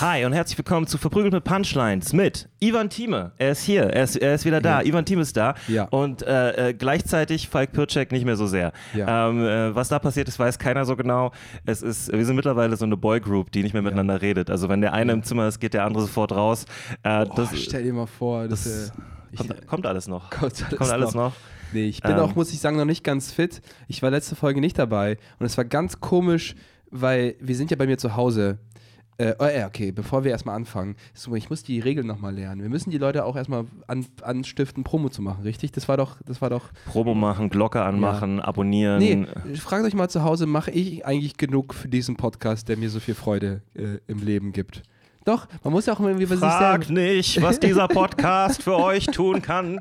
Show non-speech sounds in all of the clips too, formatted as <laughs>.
Hi und herzlich willkommen zu Verprügelt mit Punchlines mit Ivan Thieme. Er ist hier, er ist, er ist wieder da. Ivan Thieme ist da. Ja. Und äh, äh, gleichzeitig Falk Pircek nicht mehr so sehr. Ja. Ähm, äh, was da passiert ist, weiß keiner so genau. Es ist, wir sind mittlerweile so eine Boygroup, die nicht mehr miteinander redet. Also wenn der eine im Zimmer ist, geht der andere sofort raus. Äh, das Oh, stell dir mal vor, das, das äh, kommt, kommt alles noch. <laughs> Kommt alles kommt alles noch. Nee, ich bin Ähm. auch, muss ich sagen, noch nicht ganz fit. Ich war letzte Folge nicht dabei und es war ganz komisch, weil wir sind ja bei mir zu Hause. Äh, oh, ja, okay, bevor wir erstmal anfangen, ich muss die Regeln nochmal lernen. Wir müssen die Leute auch erstmal an, anstiften, Promo zu machen, richtig? Das war doch, das war doch. Promo machen, Glocke anmachen, abonnieren. Nee, fragt euch mal zu Hause, mache ich eigentlich genug für diesen Podcast, der mir so viel Freude äh, im Leben gibt? Doch, man muss ja auch irgendwie sich Fragt nicht, was dieser Podcast für euch tun kann.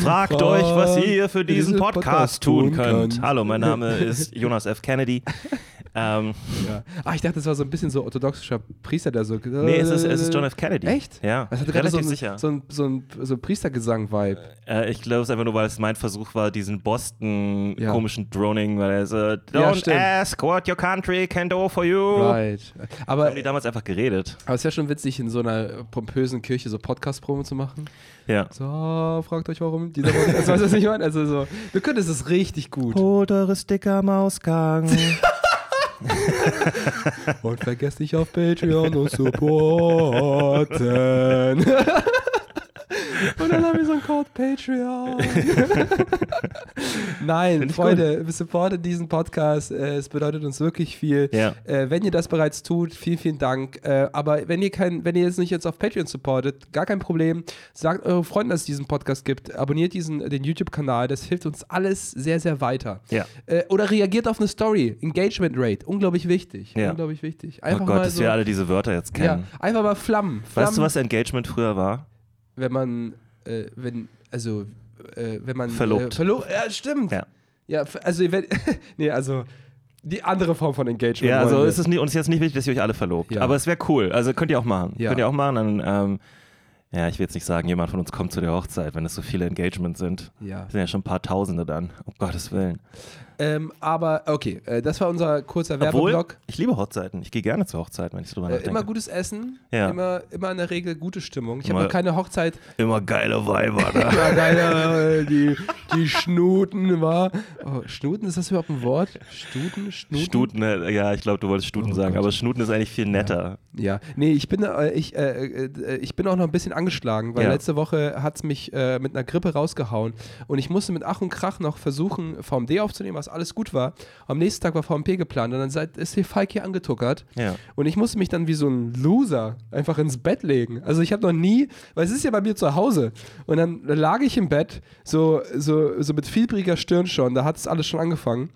Fragt Fragt, euch, was ihr für diesen Podcast, Podcast tun tun könnt. kann. Hallo, mein Name ist Jonas F. Kennedy. Ähm, Ja. Ah, ich dachte, das war so ein bisschen so orthodoxischer Priester, der so. nee, es ist, es ist John F. Kennedy. Echt? Ja, Das hatte gerade relativ so ein, sicher. So ein, so ein, so ein Priestergesang-Vibe. Äh, ich glaube es ist einfach nur, weil es mein Versuch war, diesen Boston Ja. Droning, weil er so, Ja, don't stimmt. ask what your country can do for you. Right. Aber, Haben die damals einfach geredet. aber es ist ja schon witzig, in so einer pompösen Kirche so Podcast-Promo zu machen. Ja. So, fragt euch warum. Dieser also, <laughs> weißt du, was ich meine? Also so, wir können es richtig gut. Holt eure Sticker am Ausgang. <laughs> <laughs> Und vergesst nicht auf Patreon und supporten. <laughs> Und dann haben wir so einen Code Patreon. <laughs> Nein, Freunde, wir supporten diesen Podcast. Äh, Es bedeutet uns wirklich viel. Ja. Äh, wenn ihr das bereits tut, vielen, vielen Dank. Äh, aber wenn ihr kein, wenn ihr jetzt nicht jetzt auf Patreon supportet, gar kein Problem. Sagt euren Freunden, dass es diesen Podcast gibt. Abonniert diesen, den YouTube-Kanal. Das hilft uns alles sehr, sehr weiter. Ja. Oder reagiert auf eine Story. Engagement Rate. Unglaublich wichtig. Ja. Unglaublich wichtig. Oh Einfach Gott, mal dass so, wir alle diese Wörter jetzt ja, kennen. einfach mal Flammen. Flammen Weißt du, was Engagement früher war? Wenn man, äh, wenn, also, äh, wenn man. Verlobt. Äh, verlo ja, stimmt. Ja. Ja, also, wenn, <laughs> nee, also, die andere Form von Engagement. Ja, also wir. es ist nicht, uns ist jetzt nicht wichtig, dass ihr euch alle verlobt. Ja. Aber es wäre cool. Also könnt ihr auch machen. Ja. Könnt ihr auch machen. Dann, ähm, ja, ich will jetzt nicht sagen, jemand von uns kommt zu der Hochzeit, wenn es so viele Engagements sind. Ja. Das sind ja schon ein paar Tausende dann. Um Gottes Willen. Ähm, aber, okay, äh, das war unser kurzer Werbeblock. ich liebe Hochzeiten. Ich gehe gerne zu Hochzeiten, wenn ich drüber Äh, nachdenke. immer gutes Essen, Ja. immer, immer in der Regel gute Stimmung. Ich habe Immer- noch keine Hochzeit. Immer geile Weiber. Ne? <laughs> Ja, geil, äh, die, die Schnuten, war. Oh, Schnuten, ist das überhaupt ein Wort? Stuten? Schnuten? Stuten, äh, ja, ich glaube, du wolltest Stuten Oh sagen, Gott. aber Schnuten ist eigentlich viel netter. Ja, nee, ich bin, äh, ich, äh, äh, ich bin auch noch ein bisschen angeschlagen, weil Ja. letzte Woche hat es mich äh, mit einer Grippe rausgehauen und ich musste mit Ach und Krach noch versuchen, VMD aufzunehmen, was alles gut war. Am nächsten Tag war VMP geplant und dann seid, ist hier Falk hier angetuckert Ja. und ich musste mich dann wie so ein Loser einfach ins Bett legen. Also ich habe noch nie, weil es ist ja bei mir zu Hause und dann lag ich im Bett, so, so, so mit fiebriger Stirn schon, da hat es alles schon angefangen.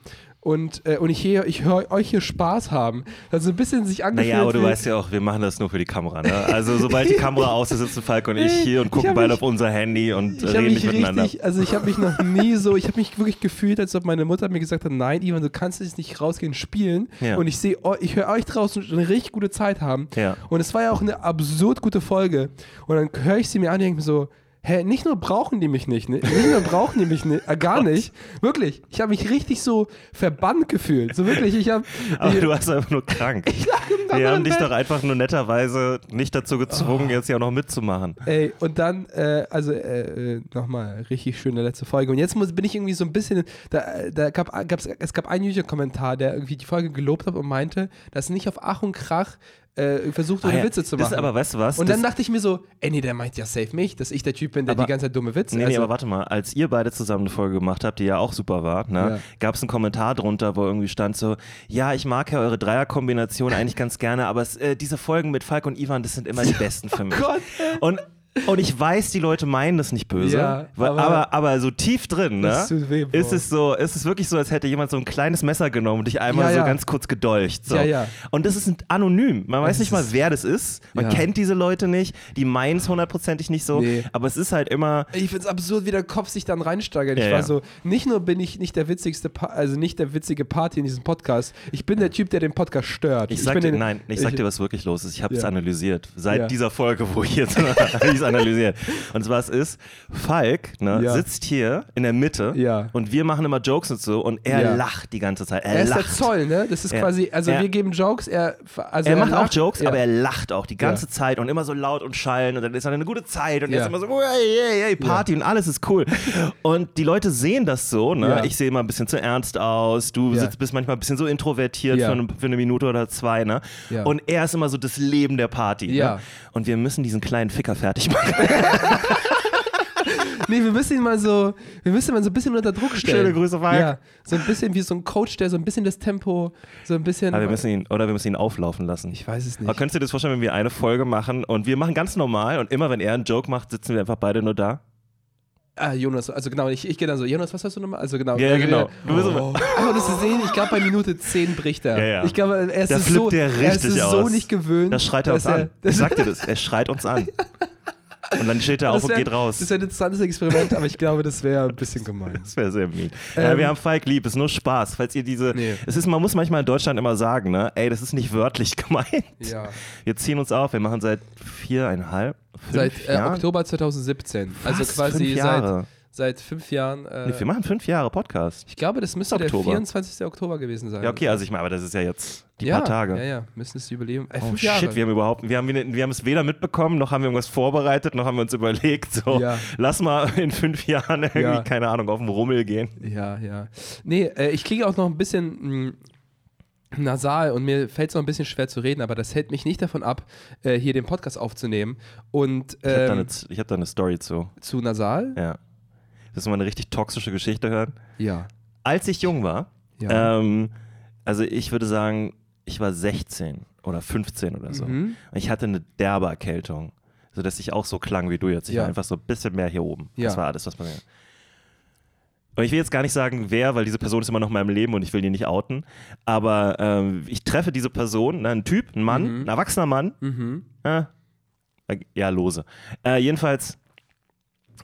Und, äh, und ich, hier, ich höre euch hier Spaß haben. Also ein bisschen sich angefühlt. Naja, aber du weißt ja auch, wir machen das nur für die Kamera. Ne? Also sobald die <laughs> Kamera aus ist, sitzen Falk und ich hier und gucken beide mich- auf unser Handy und reden nicht miteinander. richtig, also ich habe mich noch nie so, ich habe mich wirklich gefühlt, als ob meine Mutter mir gesagt hat, nein, Ivan, du kannst jetzt nicht rausgehen spielen. Ja. Und ich sehe, oh, ich höre euch draußen eine richtig gute Zeit haben. Ja. Und es war ja auch eine absurd gute Folge. Und dann höre ich sie mir an und denke mir so, hä, nicht nur brauchen die mich nicht, ne? nicht nur brauchen die mich nicht, äh, gar nicht. Wirklich, ich habe mich richtig so verbannt gefühlt. So wirklich, ich habe... Aber du warst einfach nur krank. <laughs> ich lag im Wir haben dich Bett. doch einfach nur netterweise nicht dazu gezwungen, jetzt ja auch noch mitzumachen. Ey, und dann, äh, also äh, äh, nochmal, richtig schöne letzte Folge. Und jetzt muss, bin ich irgendwie so ein bisschen, da, da gab, gab's, es gab einen YouTube-Kommentar, der irgendwie die Folge gelobt hat und meinte, dass nicht auf Ach und Krach äh, versucht wurde, Ah ja, Witze zu das machen. ist aber, weißt du was? und das, dann dachte ich mir so, ey, nee, der meint ja safe mich, dass ich der Typ bin, der Aber- die ganze Zeit dumme Witze Nee, nee, also, aber warte mal, als ihr beide zusammen eine Folge gemacht habt, die ja auch super war, ne, Ja. gab es einen Kommentar drunter, wo irgendwie stand so, ja, ich mag ja eure Dreierkombination eigentlich ganz gerne, aber es, äh, diese Folgen mit Falk und Ivan, das sind immer die <laughs> besten für mich. Gott, Und Und ich weiß, die Leute meinen das nicht böse, Ja, weil, aber- aber, aber, so tief drin, ne? Das Bro. ist es so, ist es wirklich so, als hätte jemand so ein kleines Messer genommen und dich einmal Ja, so ganz kurz gedolcht. So. Und das ist anonym. Man weiß Es nicht mal, wer das ist. Man kennt diese Leute nicht. Die meinen es hundertprozentig nicht so. Nee. Aber es ist halt immer. Ich finde es absurd, wie der Kopf sich dann reinsteigert. Ich war so, nicht nur bin ich nicht der witzigste, pa also nicht der witzige Party in diesem Podcast, ich bin der Typ, der den Podcast stört. Ich sag bin dir, den, nein, ich sag dir, was wirklich los ist. Ich habe es analysiert. Seit dieser Folge, wo ich jetzt <laughs> <laughs> analysiert. Und zwar es ist, Falk ne, Ja. sitzt hier in der Mitte Ja. und wir machen immer Jokes und so und er Ja. lacht die ganze Zeit. Er, Er ist der Zoll, ne? Das ist Ja. quasi, also Er- wir geben Jokes, er, also Er macht auch lacht- Jokes, ja. aber er lacht auch die ganze. Zeit und immer so laut und schallen und dann ist er eine gute Zeit und er Ja. ist immer so, hey, hey, hey, Party und alles ist cool. Und die Leute sehen das so, ne? Ich sehe immer ein bisschen zu ernst aus, du sitzt, bist manchmal ein bisschen so introvertiert für, eine, für eine Minute oder zwei, ne? Und er ist immer so das Leben der Party. Ja. Ne? Und wir müssen diesen kleinen Ficker fertig machen. <laughs> Nee, wir müssen ihn mal so, wir müssen ihn mal so ein bisschen unter Druck stellen. Schöne Grüße, Falk. Ja, so ein bisschen wie so ein Coach, der so ein bisschen das Tempo, so ein bisschen. Aber wir müssen ihn, oder wir müssen ihn auflaufen lassen. ich weiß es Aber nicht. könntest du dir das vorstellen, wenn wir eine Folge machen und wir machen ganz normal und immer wenn er einen Joke macht, sitzen wir einfach beide nur da? Ah, Jonas, also genau, ich, ich gehe dann so, Jonas, was hast du nochmal? Also genau. Ja, also, genau. ja. Du bist oh. Aber das zu sehen, ich glaube bei Minute 10 bricht er. Ja, ja. Ich glaube, er ist Da es flippt so, der er ist es so aus. nicht gewöhnt. Da schreit er uns dass an. das Ich sag dir das, er schreit uns an. <laughs> Und dann steht er auf das und wär- geht raus. Das wäre ein interessantes Experiment, aber ich glaube, das wäre ein bisschen gemein. <laughs> Das wäre sehr mean. ja, Ähm, wir haben Falk lieb, ist nur Spaß. Falls ihr diese. Nee. Es ist, man muss manchmal in Deutschland immer sagen, ne? Ey, das ist nicht wörtlich <laughs> gemeint. Ja. Wir ziehen uns auf, wir machen seit viereinhalb, fünf Seit äh. Oktober 2017. Also Was? quasi fünf seit, Jahre. Seit fünf Jahren. Äh, Nee, wir machen fünf Jahre Podcast. ich glaube, das müsste der Oktober. 24. Oktober gewesen sein. Ja, okay, also ich meine, aber das ist ja jetzt die ja, paar Tage. Ja, ja, müssen es Jubiläum. Äh, Oh shit, Jahre. wir haben überhaupt, wir haben, wir haben es weder mitbekommen, noch haben wir irgendwas vorbereitet, noch haben wir uns überlegt, so, Ja. lass mal in fünf Jahren irgendwie, Ja. keine Ahnung, auf den Rummel gehen. Ja, ja. Nee, äh, ich klinge auch noch ein bisschen mh, nasal und mir fällt es noch ein bisschen schwer zu reden, aber das hält mich nicht davon ab, äh, hier den Podcast aufzunehmen. Und Ich habe da, ähm, hab da eine Story zu. zu nasal? Ja. Das ist mal eine richtig toxische Geschichte hören. Ja. Als ich jung war, Ja. ähm, also ich würde sagen, ich war 16 oder 15 oder so. Mhm. Und ich hatte eine derbe Erkältung, sodass ich auch so klang wie du jetzt. Ich Ja. war einfach so ein bisschen mehr hier oben. Ja. Das war alles, was passiert. Und ich will jetzt gar nicht sagen, wer, weil diese Person ist immer noch in meinem Leben und ich will die nicht outen. Aber ähm, ich treffe diese Person, ne, ein Typ, ein Mann, ein erwachsener Mann. Mhm. Äh, ja, lose. Äh, jedenfalls,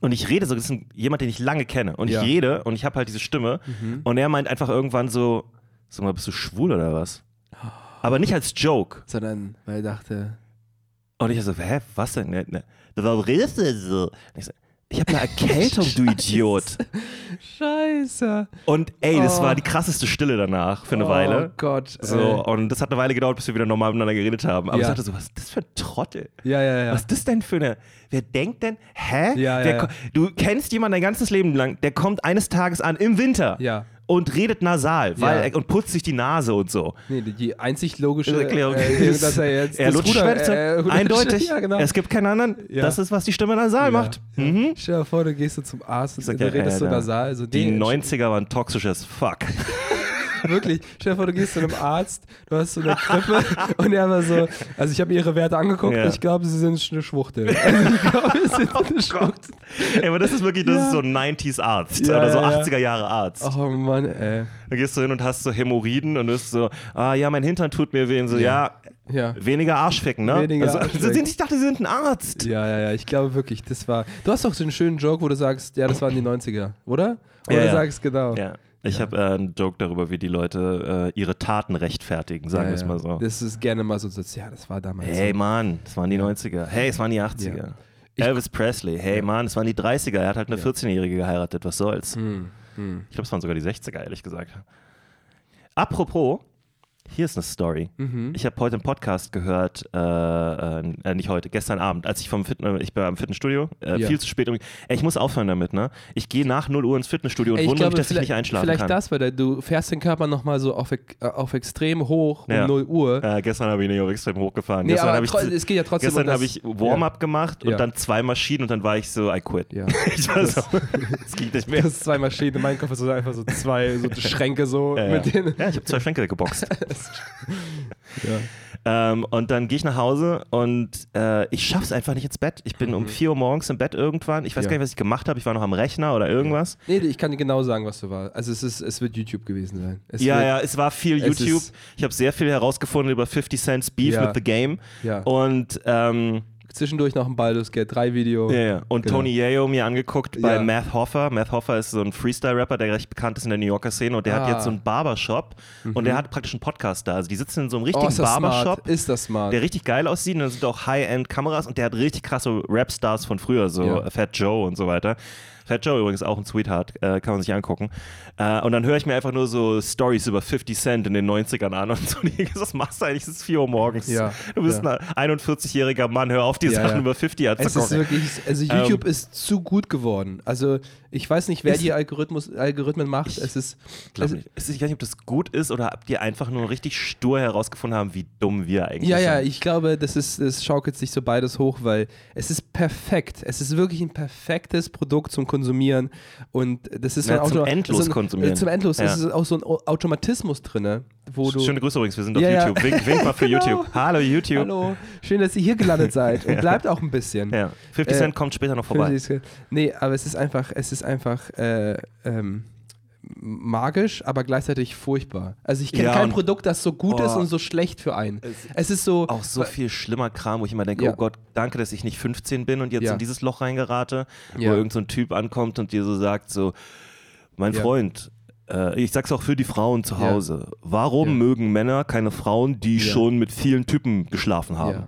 und ich rede so, das ist jemand, den ich lange kenne. Und Ja. ich rede und ich habe halt diese Stimme. Und er meint einfach irgendwann so, sag mal, bist du schwul oder was? Aber nicht als Joke. Sondern, weil er dachte, Und ich so, hä, was denn? Ne, ne, Warum redest du denn so? Und ich so, ich habe eine <laughs> Erkältung, du Idiot. Scheiße. Und ey, das Oh. war die krasseste Stille danach für eine oh Weile. Gott. So, und das hat eine Weile gedauert, bis wir wieder normal miteinander geredet haben. Aber Ja. ich dachte so, was ist das für ein Trottel? ja, ja, ja. Was ist das denn für eine. Wer denkt denn, hä? Ja, ja, ja. Du kennst jemanden dein ganzes Leben lang, der kommt eines Tages an im Winter Ja. Und redet nasal weil Ja. und putzt sich die Nase und so. Nee, die- einzig logische Erklärung äh, ist, dass er jetzt <laughs> er lutscht Ruder, äh, <laughs> Eindeutig. Ja, genau. Es gibt keinen anderen. Ja. Das ist, was die Stimme nasal macht. Mhm. Stell dir vor, du gehst so zum Arzt und du redest so Alter, nasal. So, Die nee, 90er waren toxisch as fuck. <laughs> Wirklich. Vor, du gehst zu einem Arzt, du hast so eine Grippe und er war so, also ich habe ihre Werte angeguckt Ja. und ich glaube, sie sind eine Schwuchtel. <laughs> Also ich glaube, sie sind Oh eine Schwuchtel. Ey, aber das ist wirklich, das Ja. ist so ein 90s Arzt Ja, oder so ja, ja. 80er Jahre Arzt. Oh Mann, ey. Da gehst du hin und hast so Hämorrhoiden und bist so, ah ja, mein Hintern tut mir weh. Und so, ja, Ja. weniger Arschficken, ne? Weniger also, Arschficken. Ich dachte, sie sind ein Arzt. Ja, ja, ja, ich glaube wirklich, das war. Du hast doch so einen schönen Joke, wo du sagst, ja, das waren die 90er, oder? Oder Ja, du ja. sagst genau. Ja. Ich habe äh, einen Joke darüber, wie die Leute äh, ihre Taten rechtfertigen, sagen wir es ja. mal so. Das ist gerne mal so, so ja, das war damals. Hey so. Mann, das waren die 90er. Hey, es waren die 80er. Ja. Ich- Elvis Presley. Hey Mann, es waren die 30er. Er hat halt eine 14-Jährige geheiratet. Was soll's? Hm, hm. Ich glaube, es waren sogar die 60er, ehrlich gesagt. Apropos, hier ist eine Story. Mhm. Ich habe heute einen Podcast gehört, äh, äh, nicht heute, gestern Abend, als ich vom Fit ich war im Fitnessstudio, äh, Ja. viel zu spät. Ey, ich muss aufhören damit, ne? Ich gehe nach 0 Uhr ins Fitnessstudio und Ey, ich wundere glaube, mich, dass ich vielleicht, nicht einschlafen vielleicht kann. das, weil du fährst den Körper nochmal so auf, äh, auf extrem hoch um Ja. 0 Uhr. Äh, gestern habe ich nicht auf extrem hochgefahren. Nee, gestern habe ich, es geht ja trotzdem gestern um das- habe ich Warm-up gemacht und Ja. dann zwei Maschinen und dann war ich so, I quit. Ja. <laughs> Ich war so, <laughs> es geht nicht mehr. Das ist zwei Maschinen, mein Kopf ist so einfach so zwei so <laughs> Schränke so Ja, mit ja. denen. ja, ich habe zwei Schränke geboxt. <laughs> Ähm, und dann gehe ich nach Hause und äh, ich schaffe es einfach nicht ins Bett. Ich bin um 4 Uhr morgens im Bett irgendwann. Ich weiß Mhm. Ja. gar nicht, was ich gemacht habe. Ich war noch am Rechner oder irgendwas. Nee, ich kann dir genau sagen, was du war. Also es ist, es wird YouTube gewesen sein. Es Ja, wird, ja, es war viel Es YouTube. Ich habe sehr viel herausgefunden über 50 Cent's Beef Ja. with the Game. Ja. Und, ähm, Zwischendurch noch ein Baldur's Gate 3 Video. ja, ja. und Genau. Tony Yayo mir angeguckt bei Ja. Math Hoffer. Math Hoffer ist so ein Freestyle-Rapper, der recht bekannt ist in der New Yorker Szene und der hat Ah. jetzt so einen Barbershop und der hat praktisch einen Podcast da. Also die sitzen in so einem Oh, richtigen ist das Barbershop. smart. Ist das smart. der richtig geil aussieht und da sind auch High-End-Kameras und der hat richtig krasse Rap-Stars von früher, so Ja. Fat Joe und so weiter. Fat Joe übrigens auch ein Sweetheart, äh, kann man sich angucken. Äh, und dann höre ich mir einfach nur so Stories über 50 Cent in den 90ern an und so, <laughs> was machst du eigentlich? Es ist 4 Uhr morgens. Ja, Du bist ja. ein 41-jähriger Mann, hör auf, die Sachen über 50 es ist wirklich, also YouTube ist zu gut geworden. Also ich weiß nicht, wer Ist- die Algorithmus, Algorithmen macht. es ist, es, nicht. Ich weiß nicht, ob das gut ist oder ob die einfach nur richtig stur herausgefunden haben, wie dumm wir eigentlich ja, ja, sind. ich glaube, das ist, das schaukelt sich so beides hoch, weil es ist perfekt. Es ist wirklich ein perfektes Produkt zum Konsumieren und das ist Ja, ein zum endlos ein, konsumieren. Äh, zum endlos. Ja. Es ist auch so ein Au- Automatismus drin, wo du. Schöne Grüße übrigens, wir sind auf Ja, ja. YouTube. Wink, wink mal für <laughs> Genau. YouTube. Hallo YouTube. Hallo, schön, dass ihr hier gelandet <laughs> seid und bleibt auch ein bisschen. Ja, 50 Äh, Cent kommt später noch vorbei. Nee, aber es ist einfach, es ist einfach äh, ähm, magisch, aber gleichzeitig furchtbar. Also ich kenne Ja, kein Produkt, das so gut ist Oh. und so schlecht für einen. Es, ist so, auch so viel schlimmer Kram, wo ich immer denke, Ja. oh Gott, danke, dass ich nicht 15 bin und jetzt Ja. in dieses Loch reingerate, wo irgend so ein Typ ankommt und dir so sagt, so, mein. Freund, äh, ich sag's auch für die Frauen zu. Hause, warum mögen Männer keine Frauen, die schon mit vielen Typen geschlafen haben?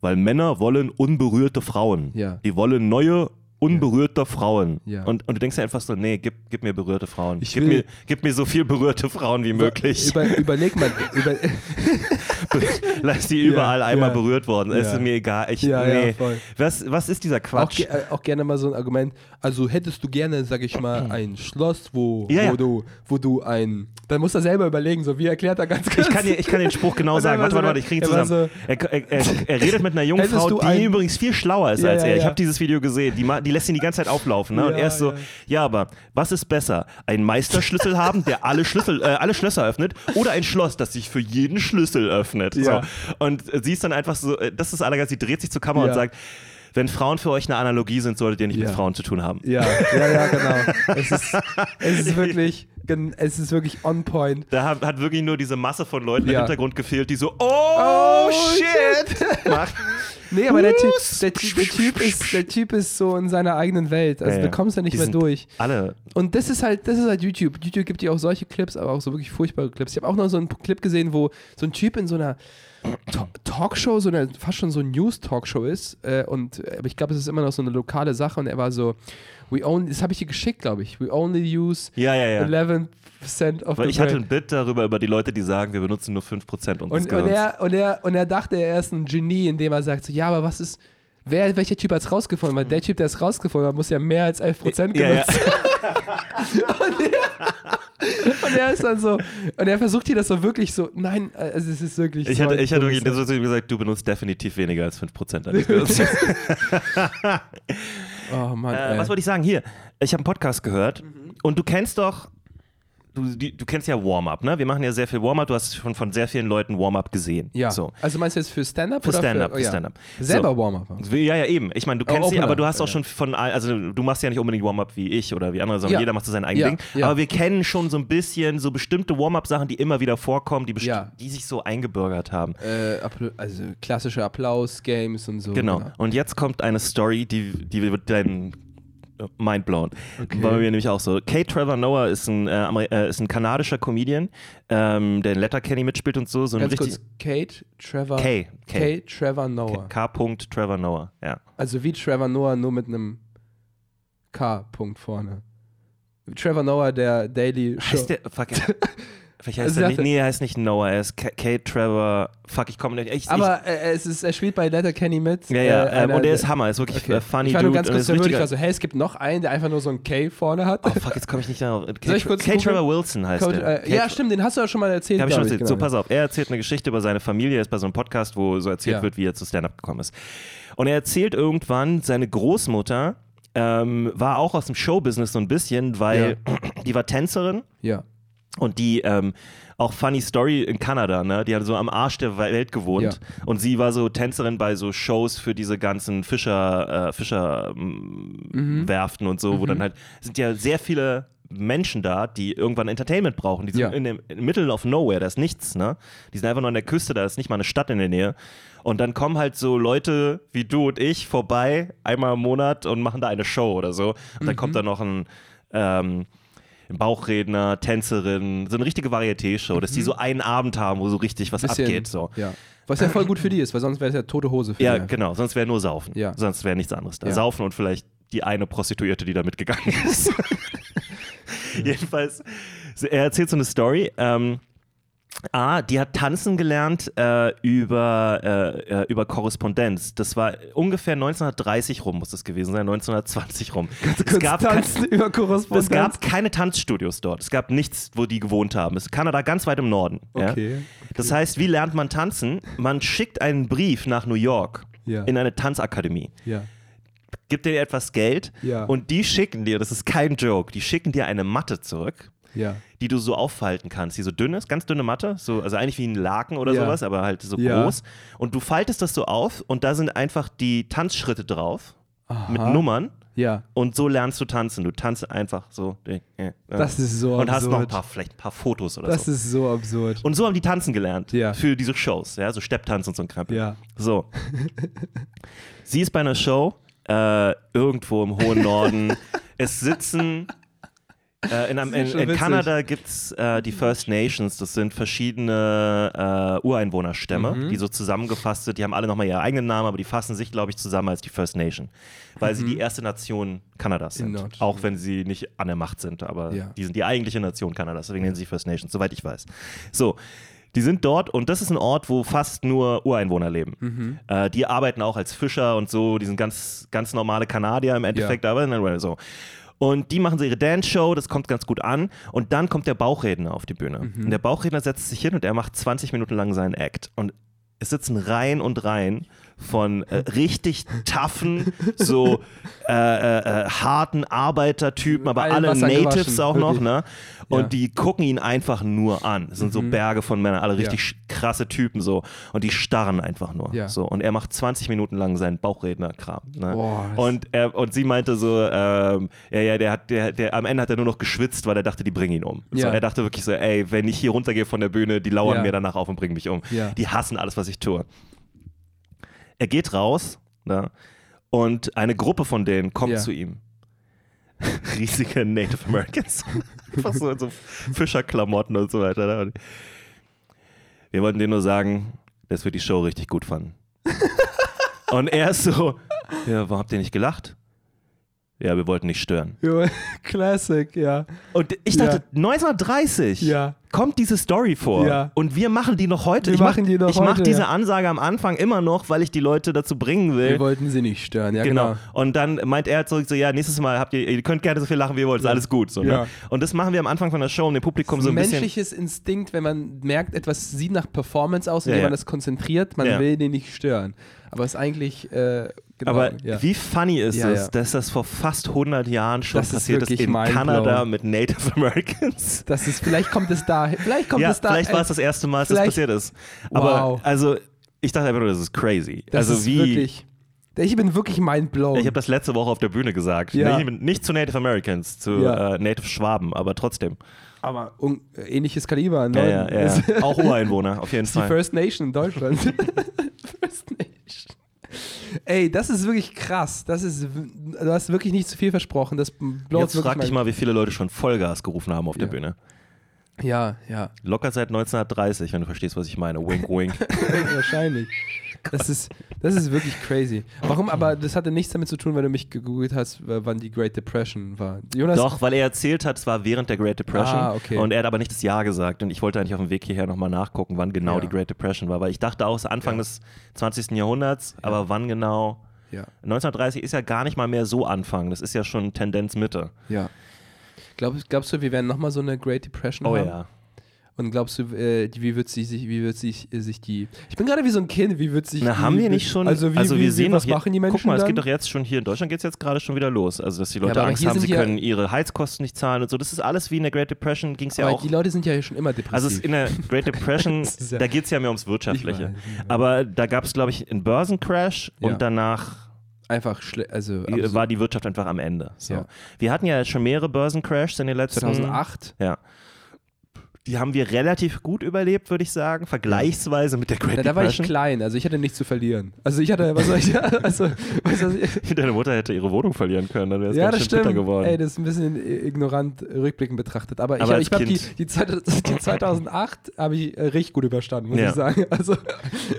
Weil Männer wollen unberührte Frauen. Die wollen neue, unberührte Frauen. Ja. Und, und du denkst dir einfach so, nee, gib, gib mir berührte Frauen. Ich gib, mir, gib mir so viel berührte Frauen wie möglich. Über, überleg mal, über, <laughs> Lass die <laughs> überall Ja, einmal ja. berührt worden. Es Ja. ist mir egal. Ich, Ja, ja, nee. was, was ist dieser auch, Quatsch? ge- äh, auch gerne mal so ein Argument. Also hättest du gerne, sag ich mal, ein Schloss, wo, Ja, wo, ja. Du, wo du ein. Dann musst du selber überlegen, so wie erklärt er ganz kurz. Ich kann, dir, ich kann den Spruch genau <laughs> sagen. war Warte, warte, warte, ich kriege ihn er zusammen. er, er, er, er redet mit einer jungen Frau, die übrigens viel schlauer ist Ja, als ja, er. Ich ja. habe dieses Video gesehen. Die, die lässt ihn die ganze Zeit auflaufen. Ne? und Ja, er ist so, ja. ja. aber was ist besser? Ein Meisterschlüssel haben, der alle, Schlüssel, äh, alle Schlösser öffnet oder ein Schloss, das sich für jeden Schlüssel öffnet? Ja. So. Und sie ist dann einfach so, äh, das ist das Allergeilste, sie dreht sich zur Kamera und sagt, wenn Frauen für euch eine Analogie sind, solltet ihr nicht Ja. mit Frauen zu tun haben. Ja, ja, ja, genau. Es ist, <laughs> es ist wirklich, es ist wirklich on point. Da hat, hat wirklich nur diese Masse von Leuten Ja. im Hintergrund gefehlt, die so, oh, Oh, shit, <laughs> macht. Nee, aber der typ, der, der, typ ist, der <laughs> Typ ist so in seiner eigenen Welt. Also Ja, du ja. kommst da nicht Die mehr durch. Alle. Und das ist halt, das ist halt YouTube. YouTube gibt dir auch solche Clips, aber auch so wirklich furchtbare Clips. Ich habe auch noch so einen Clip gesehen, wo so ein Typ in so einer Ta- Talkshow, so eine, fast schon so eine News-Talkshow ist. Äh, und äh, aber ich glaube, es ist immer noch so eine lokale Sache. Und er war so, we only, das habe ich dir geschickt, glaube ich. We only use Ja, ja, ja. 11% of Weil ich hatte ein Bit darüber, über die Leute, die sagen, wir benutzen nur 5% unseres Und, und, Gehirns. er, und, er, und er dachte, er ist ein Genie, indem er sagt, so, ja, aber was ist, wer, welcher Typ hat es rausgefunden? Weil der Typ, der es rausgefunden hat, muss ja mehr als 11% ja, ja. benutzen. <laughs> <laughs> Und er ist dann so, und er versucht hier das so wirklich so, nein, also es ist wirklich Ich so hatte, ich hatte wirklich zu ihm gesagt, du benutzt definitiv weniger als 5% deines Gehirns. <laughs> <laughs> Oh Mann, äh, was wollte ich sagen? Hier, ich habe einen Podcast gehört Mhm. und du kennst doch, du, die, du kennst ja Warm-Up, ne? Wir machen ja sehr viel Warm-Up, du hast schon von sehr vielen Leuten Warm-Up gesehen. ja, So. also meinst du jetzt für Stand-Up Für oder Stand-up, für, für ja. Stand-up. Selber So. Warm-Up. Ja, ja, eben. Ich meine, du Oh, kennst sie, aber du hast auch schon von, all- also du machst ja nicht unbedingt Warm-Up wie ich oder wie andere, sondern Ja. jeder macht so sein eigenes Ja, Ding. Aber wir kennen schon so ein bisschen so bestimmte Warm-Up-Sachen, die immer wieder vorkommen, die, die sich so eingebürgert haben. Äh, also klassische Applaus-Games und so. Genau. Und jetzt kommt eine Story, die, die wird deinen Mind blown. Okay. War mir nämlich auch so. Kate Trevor Noah ist ein, äh, äh, ist ein kanadischer Comedian, ähm, der in Letterkenny mitspielt und so. so Ganz kurz, Kate, Trevor, K. K. Kate, Trevor Noah. K. Trevor Noah, ja. Also wie Trevor Noah, nur mit einem K-Punkt vorne. Trevor Noah, der Daily Show. Heißt der, fuck, <laughs> vielleicht heißt Also er ich nicht, nee, er heißt nicht Noah, er ist Kate Trevor, fuck, ich komme nicht, ich, Aber äh, es ist, er spielt bei Letterkenny mit. ich, ja, ja, äh, ähm, und der der- ist Hammer, ist wirklich Okay. äh, funny ich war nur ganz kurz verwirrt. Ich war so, hey, es gibt noch einen, der einfach nur so ein K vorne hat. Oh fuck, jetzt komme ich nicht darauf. Kate, ich Kate? Trevor Wilson heißt Coach, der. äh, ja, stimmt, den hast du ja schon mal erzählt. Ja, hab ich schon erzählt. genau. So, pass auf. Er erzählt eine Geschichte über seine Familie. Er ist bei so einem Podcast, wo so erzählt Ja. wird, wie er zu Stand-Up gekommen ist. Und er erzählt irgendwann, seine Großmutter ähm, war auch aus dem Showbusiness so ein bisschen, weil die war Tänzerin Ja. Und die, ähm, auch funny Story in Kanada, ne? Die hat so am Arsch der Welt gewohnt. Ja. Und sie war so Tänzerin bei so Shows für diese ganzen Fischer, äh, Fischerwerften und so, wo dann halt sind ja sehr viele Menschen da, die irgendwann Entertainment brauchen. Die sind Ja. in dem Middle of Nowhere, da ist nichts, ne? Die sind einfach nur an der Küste, da ist nicht mal eine Stadt in der Nähe. Und dann kommen halt so Leute wie du und ich vorbei, einmal im Monat und machen da eine Show oder so. Und Mhm. dann kommt da noch ein ähm, Bauchredner, Tänzerin, so eine richtige Varieté-Show, dass die so einen Abend haben, wo so richtig was Mhm. Bisschen, abgeht. So. Ja. Was ja voll gut für die ist, weil sonst wäre es ja tote Hose für Ja, die. genau, sonst wäre nur Saufen. Ja. Sonst wäre nichts anderes da. Ja. Saufen und vielleicht die eine Prostituierte, die da mitgegangen ist. <laughs> Jedenfalls, er erzählt so eine Story. Ähm, A, die hat tanzen gelernt äh, über, äh, äh, über Korrespondenz. Das war ungefähr 1930 rum, muss das gewesen sein, 1920 rum. <laughs> Es Kurz gab, tanzen über Korrespondenz. es gab keine Tanzstudios dort. Es gab nichts, wo die gewohnt haben. Es ist Kanada ganz weit im Norden. Okay. Ja? Das heißt, wie lernt man tanzen? Man schickt einen Brief nach New York Ja. in eine Tanzakademie, Ja. gibt dir etwas Geld Ja. und die schicken dir, das ist kein Joke, die schicken dir eine Matte zurück, Ja. die du so auffalten kannst. Die so dünn ist, ganz dünne Matte, so, also eigentlich wie ein Laken oder Ja. sowas, aber halt so groß. Und du faltest das so auf und da sind einfach die Tanzschritte drauf mit Aha. Nummern. Ja. Und so lernst du tanzen. Du tanzt einfach so. äh, äh, Das ist so Und hast noch ein absurd. paar, vielleicht ein paar Fotos oder Das so. ist so absurd. Und so haben die tanzen gelernt Ja. für diese Shows, ja, so Stepptanz und so ein Krempel. Ja. So. <laughs> Sie ist bei einer Show äh, irgendwo im hohen Norden. <laughs> es sitzen äh, in, in, in witzig. Kanada gibt es äh, die First Nations, das sind verschiedene äh, Ureinwohnerstämme, Mhm. die so zusammengefasst sind. Die haben alle nochmal ihre eigenen Namen, aber die fassen sich, glaube ich, zusammen als die First Nation, weil sie die erste Nation Kanadas Mhm. In sind. Auch wenn sie nicht an der Macht sind, aber Ja. die sind die eigentliche Nation Kanadas, deswegen nennen sie sich First Nations, soweit ich weiß. So. Die sind dort und das ist ein Ort, wo fast nur Ureinwohner leben. Mhm. Äh, die arbeiten auch als Fischer und so, die sind ganz, ganz normale Kanadier im Endeffekt, aber dann so. Und die machen so ihre Dance-Show, das kommt ganz gut an. Und dann kommt der Bauchredner auf die Bühne. Mhm. Und der Bauchredner setzt sich hin und er macht 20 Minuten lang seinen Act. Und es sitzen Reihen und Reihen von äh, richtig toughen, so äh, äh, äh, harten Arbeitertypen, aber Allen alle Wasser Natives auch noch, wirklich. ne? Und Ja. Mhm. die gucken ihn einfach nur an. Es sind so Berge von Männern, alle richtig sch- krasse Typen so. Und die starren einfach nur. Ja. So. Und er macht 20 Minuten lang seinen Bauchredner-Kram. Ne? Boah, das- und, er, und sie meinte so, ähm, ja, ja, der hat, der, der, am Ende hat er nur noch geschwitzt, weil er dachte, die bringen ihn um. So, Ja. er dachte wirklich so, ey, wenn ich hier runtergehe von der Bühne, die lauern Ja. mir danach auf und bringen mich um. Ja. Die hassen alles, was ich tue. Er geht raus ne? und eine Gruppe von denen kommt Ja. zu ihm. <laughs> Riesige Native Americans. <laughs> Einfach so in so Fischerklamotten und so weiter. Ne? Wir wollten denen nur sagen, dass wir die Show richtig gut fanden. <laughs> und er ist so, ja, warum habt ihr nicht gelacht? Ja, wir wollten nicht stören. <laughs> Classic, ja. Und ich dachte, Ja. 1930 Ja. kommt diese Story vor. Ja. Und wir machen die noch heute. Wir ich mach, mache heute, diese ja. Ansage am Anfang immer noch, weil ich die Leute dazu bringen will. Wir wollten sie nicht stören, ja Genau. genau. Und dann meint er zurück so, ja, nächstes Mal habt ihr, ihr könnt gerne so viel lachen, wie ihr wollt, ist alles gut. So, ne? Und das machen wir am Anfang von der Show, um dem Publikum so ein bisschen. menschliches Instinkt, wenn man merkt, etwas sieht nach Performance aus, indem man das konzentriert, man will den nicht stören. Aber es ist eigentlich, äh, genau, Aber ja. wie funny ist Ja, es, ja. dass das vor fast 100 Jahren schon Das ist passiert ist, wirklich in. Kanada mit Native Americans? <laughs> das ist, vielleicht kommt es da, vielleicht kommt es da. vielleicht war es das erste Mal, dass das passiert ist. Aber Wow. also, ich dachte einfach nur, das ist crazy. das also ist wie. wirklich, ich bin wirklich mindblown. Ich habe das letzte Woche auf der Bühne gesagt. Ja. Nicht, nicht zu Native Americans, zu Ja. äh, Native Schwaben, aber trotzdem. aber un, ähnliches Kaliber, ne? Ja, ist <laughs> Auch Ureinwohner, auf jeden die Fall. First Nation in Deutschland. <laughs> First Nation. Ey, das ist wirklich krass. Das ist, du hast wirklich nicht zu viel versprochen. Das Jetzt frag dich mal, wie viele Leute schon Vollgas gerufen haben auf der Ja. Bühne. Ja, ja. Locker seit 1930, wenn du verstehst, was ich meine. Wink, wink. <laughs> Wahrscheinlich. Das ist, das ist wirklich crazy. Warum? Aber das hatte nichts damit zu tun, weil du mich gegoogelt hast, wann die Great Depression war. Jonas, Doch, weil er erzählt hat, es war während der Great Depression. Ah, okay. Und er hat aber nicht das Jahr gesagt. Und ich wollte eigentlich auf dem Weg hierher nochmal nachgucken, wann genau Ja. die Great Depression war. Weil ich dachte auch, es ist Anfang Ja. des 20. Jahrhunderts, aber wann genau? Ja, 1930 ist ja gar nicht mal mehr so Anfang. Das ist ja schon Tendenz Mitte. ja. Glaub, glaubst du, wir werden nochmal so eine Great Depression Oh haben? ja. Und glaubst du, äh, wie wird sich, wie wird sich, äh, sich die. Ich bin gerade wie so ein Kind, wie wird sich. Na, die, haben wir nicht schon. Also, wie, wie, wir sehen wie, was doch hier- machen die Menschen? Guck mal, es dann? geht doch jetzt schon hier in Deutschland geht es jetzt gerade schon wieder los. Also, dass die Leute aber Angst hier haben, sie ja- können ihre Heizkosten nicht zahlen und so. Das ist alles wie in der Great Depression, ging es ja auch. die Leute sind ja schon immer depressiv. Also es in der <laughs> Great Depression, ja- da geht es ja mehr ums Ich Wirtschaftliche. weiß, ich weiß. Aber da gab es, glaube ich, einen Börsencrash Ja. und danach Einfach also war die Wirtschaft einfach am Ende. So. Ja. Wir hatten ja schon mehrere Börsencrashs in den letzten 2008. Ja. Die haben wir relativ gut überlebt, würde ich sagen, vergleichsweise mit der Great Na, da war ich klein, also ich hatte nichts zu verlieren. Also ich hatte, was soll ich, <laughs> also, was soll ich, <laughs> Deine Mutter hätte ihre Wohnung verlieren können, dann wäre es ja, ganz das schön bitter stimmt. geworden. Ey, das ist ein bisschen ignorant rückblickend betrachtet. Aber, Aber ich, ich habe die, die, Zeit, die 2008 habe ich äh, richtig gut überstanden, muss Ja. ich sagen. Also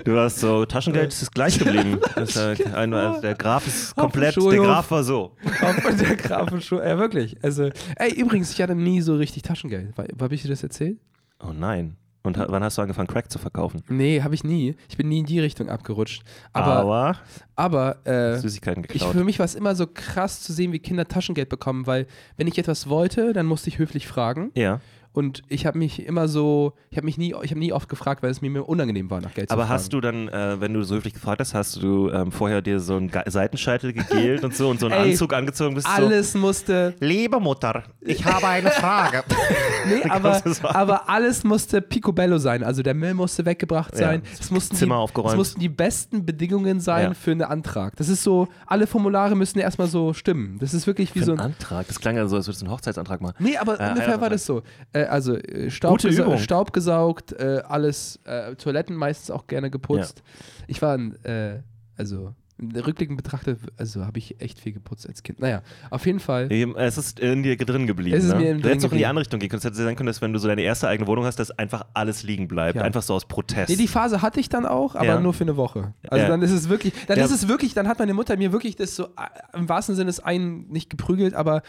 Du hast so, Taschengeld ist gleich geblieben. Das ist, <laughs> äh, ein, der Graph ist komplett, der. Graph war so. auf der Grafenschule, ja wirklich. Also, ey, übrigens, ich hatte nie so richtig Taschengeld. Habe ich dir das erzählt? Oh nein. Und ha- wann hast du angefangen, Crack zu verkaufen? Nee, habe ich nie. Ich bin nie in die Richtung abgerutscht. Aber, Aber aber äh, Süßigkeiten Ich, geklaut. für mich war es immer so krass zu sehen, wie Kinder Taschengeld bekommen, weil wenn ich etwas wollte, dann musste ich höflich fragen. ja. Und ich habe mich immer so, ich habe mich nie, ich habe nie oft gefragt, weil es mir unangenehm war, nach Geld zu Aber fragen. hast du dann, äh, wenn du so höflich gefragt hast, hast du ähm, vorher dir so einen Ge Seitenscheitel gegelt und so und so einen <laughs> Ey, Anzug angezogen bist? alles musste, So, Liebe Mutter, ich habe eine Frage. <laughs> nee, <laughs> aber, aber alles musste picobello sein. Also der Müll musste weggebracht Ja, sein. es, mussten Zimmer die, aufgeräumt. es mussten die besten Bedingungen sein Ja. für einen Antrag. Das ist so, alle Formulare müssen erstmal so stimmen. Das ist wirklich wie Für so ein Antrag. Das klang ja so, als würdest du einen Hochzeitsantrag machen. Nee, aber Äh, ungefähr war das so. Äh, also äh, Staub, gesa-. Staub gesaugt, äh, alles, äh, Toiletten meistens auch gerne geputzt. Ich war ein, äh, also rückblickend betrachtet, also habe ich echt viel geputzt als Kind. Naja, auf jeden Fall. Es ist in dir drin geblieben. Es ist ne? mir du drin hättest doch in die andere Richtung gehen können. Es hätte sein können, dass wenn du so deine erste eigene Wohnung hast, dass einfach alles liegen bleibt. Ja. Einfach so aus Protest. Nee, die Phase hatte ich dann auch, aber Ja. nur für eine Woche. Also Ja. dann ist es wirklich, dann ist es wirklich, dann hat meine Mutter mir wirklich das so äh, im wahrsten Sinne des einen nicht geprügelt, aber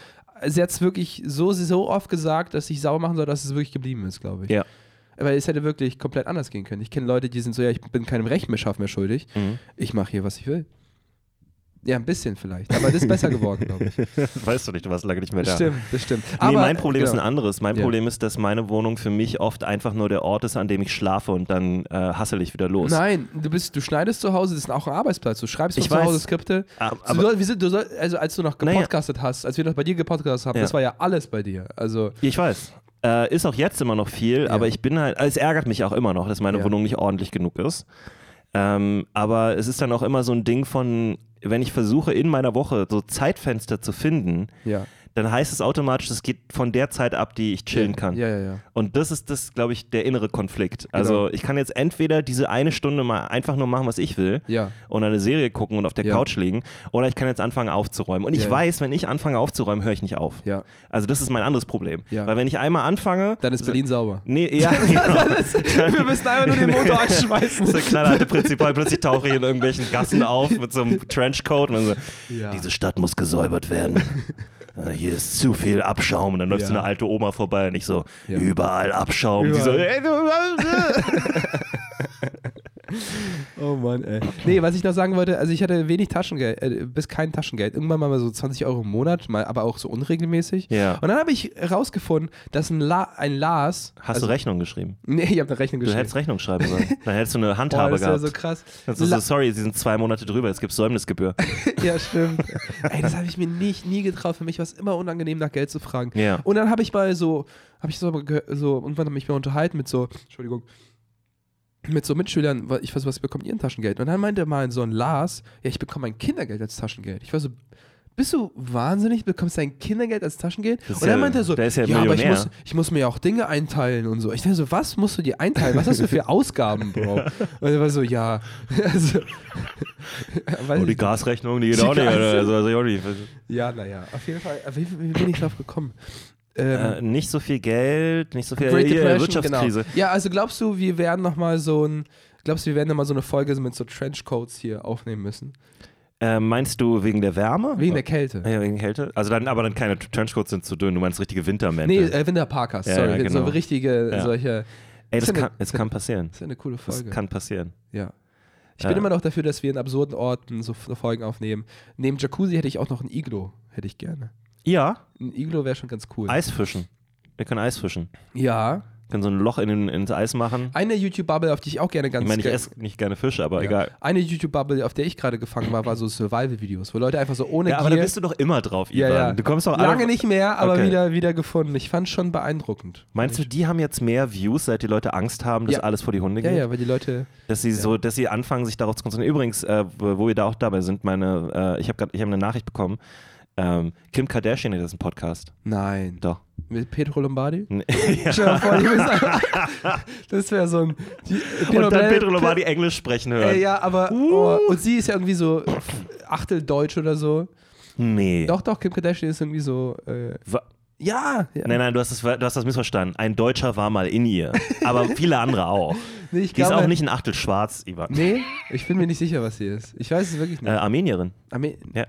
sie hat es wirklich so, so oft gesagt, dass ich sauer machen soll, dass es wirklich geblieben ist, glaube ich. ja. Weil es hätte wirklich komplett anders gehen können. Ich kenne Leute, die sind so, ja, ich bin keinem Rechenbeschaff mehr schuldig. Mhm. Ich mache hier, was ich will. Ja, ein bisschen vielleicht. Aber das ist besser geworden, glaube ich. <laughs> Weißt du nicht, du warst lange nicht mehr da. Das stimmt, das stimmt. Nee, Aber, mein Problem ist ein genau. anderes. Mein Ja. Problem ist, dass meine Wohnung für mich oft einfach nur der Ort ist, an dem ich schlafe und dann äh, hassel ich wieder los. Nein, du bist, du schneidest zu Hause, das ist auch ein Arbeitsplatz. Du schreibst von Ich zu Hause. Skripte. Ah, du aber- soll, wir sind, du soll, also als du noch Naja. gepodcastet hast, als wir noch bei dir gepodcastet haben, Ja. das war ja alles bei dir. Also Ich weiß. Äh, ist auch jetzt immer noch viel, Ja. aber ich bin halt, es ärgert mich auch immer noch, dass meine Ja. Wohnung nicht ordentlich genug ist. Ähm, aber es ist dann auch immer so ein Ding von, wenn ich versuche in meiner Woche so Zeitfenster zu finden, ja. Dann heißt es automatisch, es geht von der Zeit ab, die ich chillen kann. Ja, ja, ja. Und das ist das, glaube ich, der innere Konflikt. Also Genau. ich kann jetzt entweder diese eine Stunde mal einfach nur machen, was ich will Ja. und eine Serie gucken und auf der Ja. Couch liegen, oder ich kann jetzt anfangen aufzuräumen. Und ich Ja. weiß, wenn ich anfange aufzuräumen, höre ich nicht auf. Ja. Also das ist mein anderes Problem. Ja. Weil wenn ich einmal anfange, Dann ist Berlin sauber. Nee, ja, <laughs> genau. wir müssen einfach nur den Motor <laughs> anschmeißen. So ein kleiner alte Prinzipal, plötzlich tauche ich in irgendwelchen Gassen auf mit so einem Trenchcoat und dann so, diese Stadt muss gesäubert werden. Äh, Hier ist zu viel Abschaum und dann läuft so Ja. eine alte Oma vorbei und ich so, Ja. überall Abschaum. Die so, Überall. ey, du, <laughs> <laughs> <laughs> Oh Mann, ey. Nee, was ich noch sagen wollte, also ich hatte wenig Taschengeld, äh, bis kein Taschengeld. Irgendwann mal so 20 Euro im Monat, mal, aber auch so unregelmäßig. Ja. Und dann habe ich herausgefunden, dass ein, La ein Lars. Hast also, du Rechnung geschrieben? Nee, ich habe eine Rechnung Du geschrieben. hättest Rechnung schreiben sollen. <laughs> Dann hättest du eine Handhabe das ist ja gehabt. so krass. Das ist so, sorry, sie sind zwei Monate drüber, jetzt gibt es Säumnisgebühr. <laughs> ja, stimmt. Ey, das habe ich mir nicht, nie getraut. Für mich war es immer unangenehm, nach Geld zu fragen. Ja. Und dann habe ich mal so, habe ich so, so irgendwann habe ich mich mal unterhalten mit so, Entschuldigung, mit so Mitschülern, ich weiß, was bekommt ihr ein Taschengeld? Und dann meinte mal so ein Lars, ja, ich bekomme mein Kindergeld als Taschengeld. Ich war so, bist du wahnsinnig? Bekommst du dein Kindergeld als Taschengeld? Das Und dann ja- meinte er so, ist ja aber ich muss, ich muss mir ja auch Dinge einteilen und so. Ich dachte so, was musst du dir einteilen? Was hast du für <laughs> Ausgaben, Bro? Und er war so, ja. <laughs> Also, <laughs> Oh, die Gasrechnung, die geht Die auch nicht. Also, also, ja, naja, auf jeden Fall. Wie, wie bin ich drauf gekommen? Ähm, Äh, nicht so viel Geld, nicht so viel äh, Wirtschaftskrise. Genau. Ja, also glaubst du, wir werden nochmal so ein, glaubst du, wir werden nochmal so eine Folge mit so Trenchcoats hier aufnehmen müssen? Äh, meinst du wegen der Wärme? Wegen der Kälte. Ja, wegen Kälte? Also dann, aber dann keine Trenchcoats sind zu dünn, du meinst richtige Wintermäntel. Nee, äh, Winterparkas, Ja, sorry. ja, So genau. richtige, Ja. solche. Ey, das ja kann, eine- das kann passieren. Das ist eine coole Das Folge. kann passieren. ja. Ich bin immer noch dafür, dass wir in absurden Orten so so Folgen aufnehmen. Neben Jacuzzi hätte ich auch noch ein Iglo, hätte ich gerne. Ja, Ein Iglo wäre schon ganz cool. Eisfischen. Wir können Eisfischen. Ja, Können so ein Loch in den, ins Eis machen. Eine YouTube-Bubble, auf die ich auch gerne ganz Ich meine, ich esse nicht gerne Fische, aber ja. egal. Eine YouTube-Bubble, auf der ich gerade gefangen war, war so Survival-Videos, wo Leute einfach so ohne Ja, aber da Gier. bist du doch immer drauf, ja, Ivan. ja. Du kommst doch Lange nicht mehr, aber Okay. wieder, wieder gefunden. Ich fand schon beeindruckend. Meinst du, die haben jetzt mehr Views, seit die Leute Angst haben, dass Ja. alles vor die Hunde Ja, geht? ja, weil die Leute. Dass sie so, dass sie anfangen, sich darauf zu konzentrieren. Übrigens, äh, wo wo wir da auch dabei sind, meine, äh, ich habe gerade, ich habe eine Nachricht bekommen. Ähm, Kim Kardashian hat jetzt einen Podcast. Nein. Doch. Mit Pedro Lombardi? ja. <laughs> Vor, die müssen- <laughs> das wäre so ein. Die, Und dann Pedro Lombardi Englisch sprechen hören. Ey, ja, aber. Oh, und sie ist ja irgendwie so Achtel Deutsch oder so. Nee. Doch, doch, Kim Kardashian ist irgendwie so. Äh, ja, ja. Nein, nein, du hast, das, du hast das missverstanden. Ein Deutscher war mal in ihr. Aber <laughs> viele andere auch. Nee, ich Die ist glaube, auch nicht ein Achtel schwarz, Ivan. Nee, ich bin mir nicht sicher, was sie ist. Ich weiß es wirklich Äh, nicht. Armenierin. Arme Ja.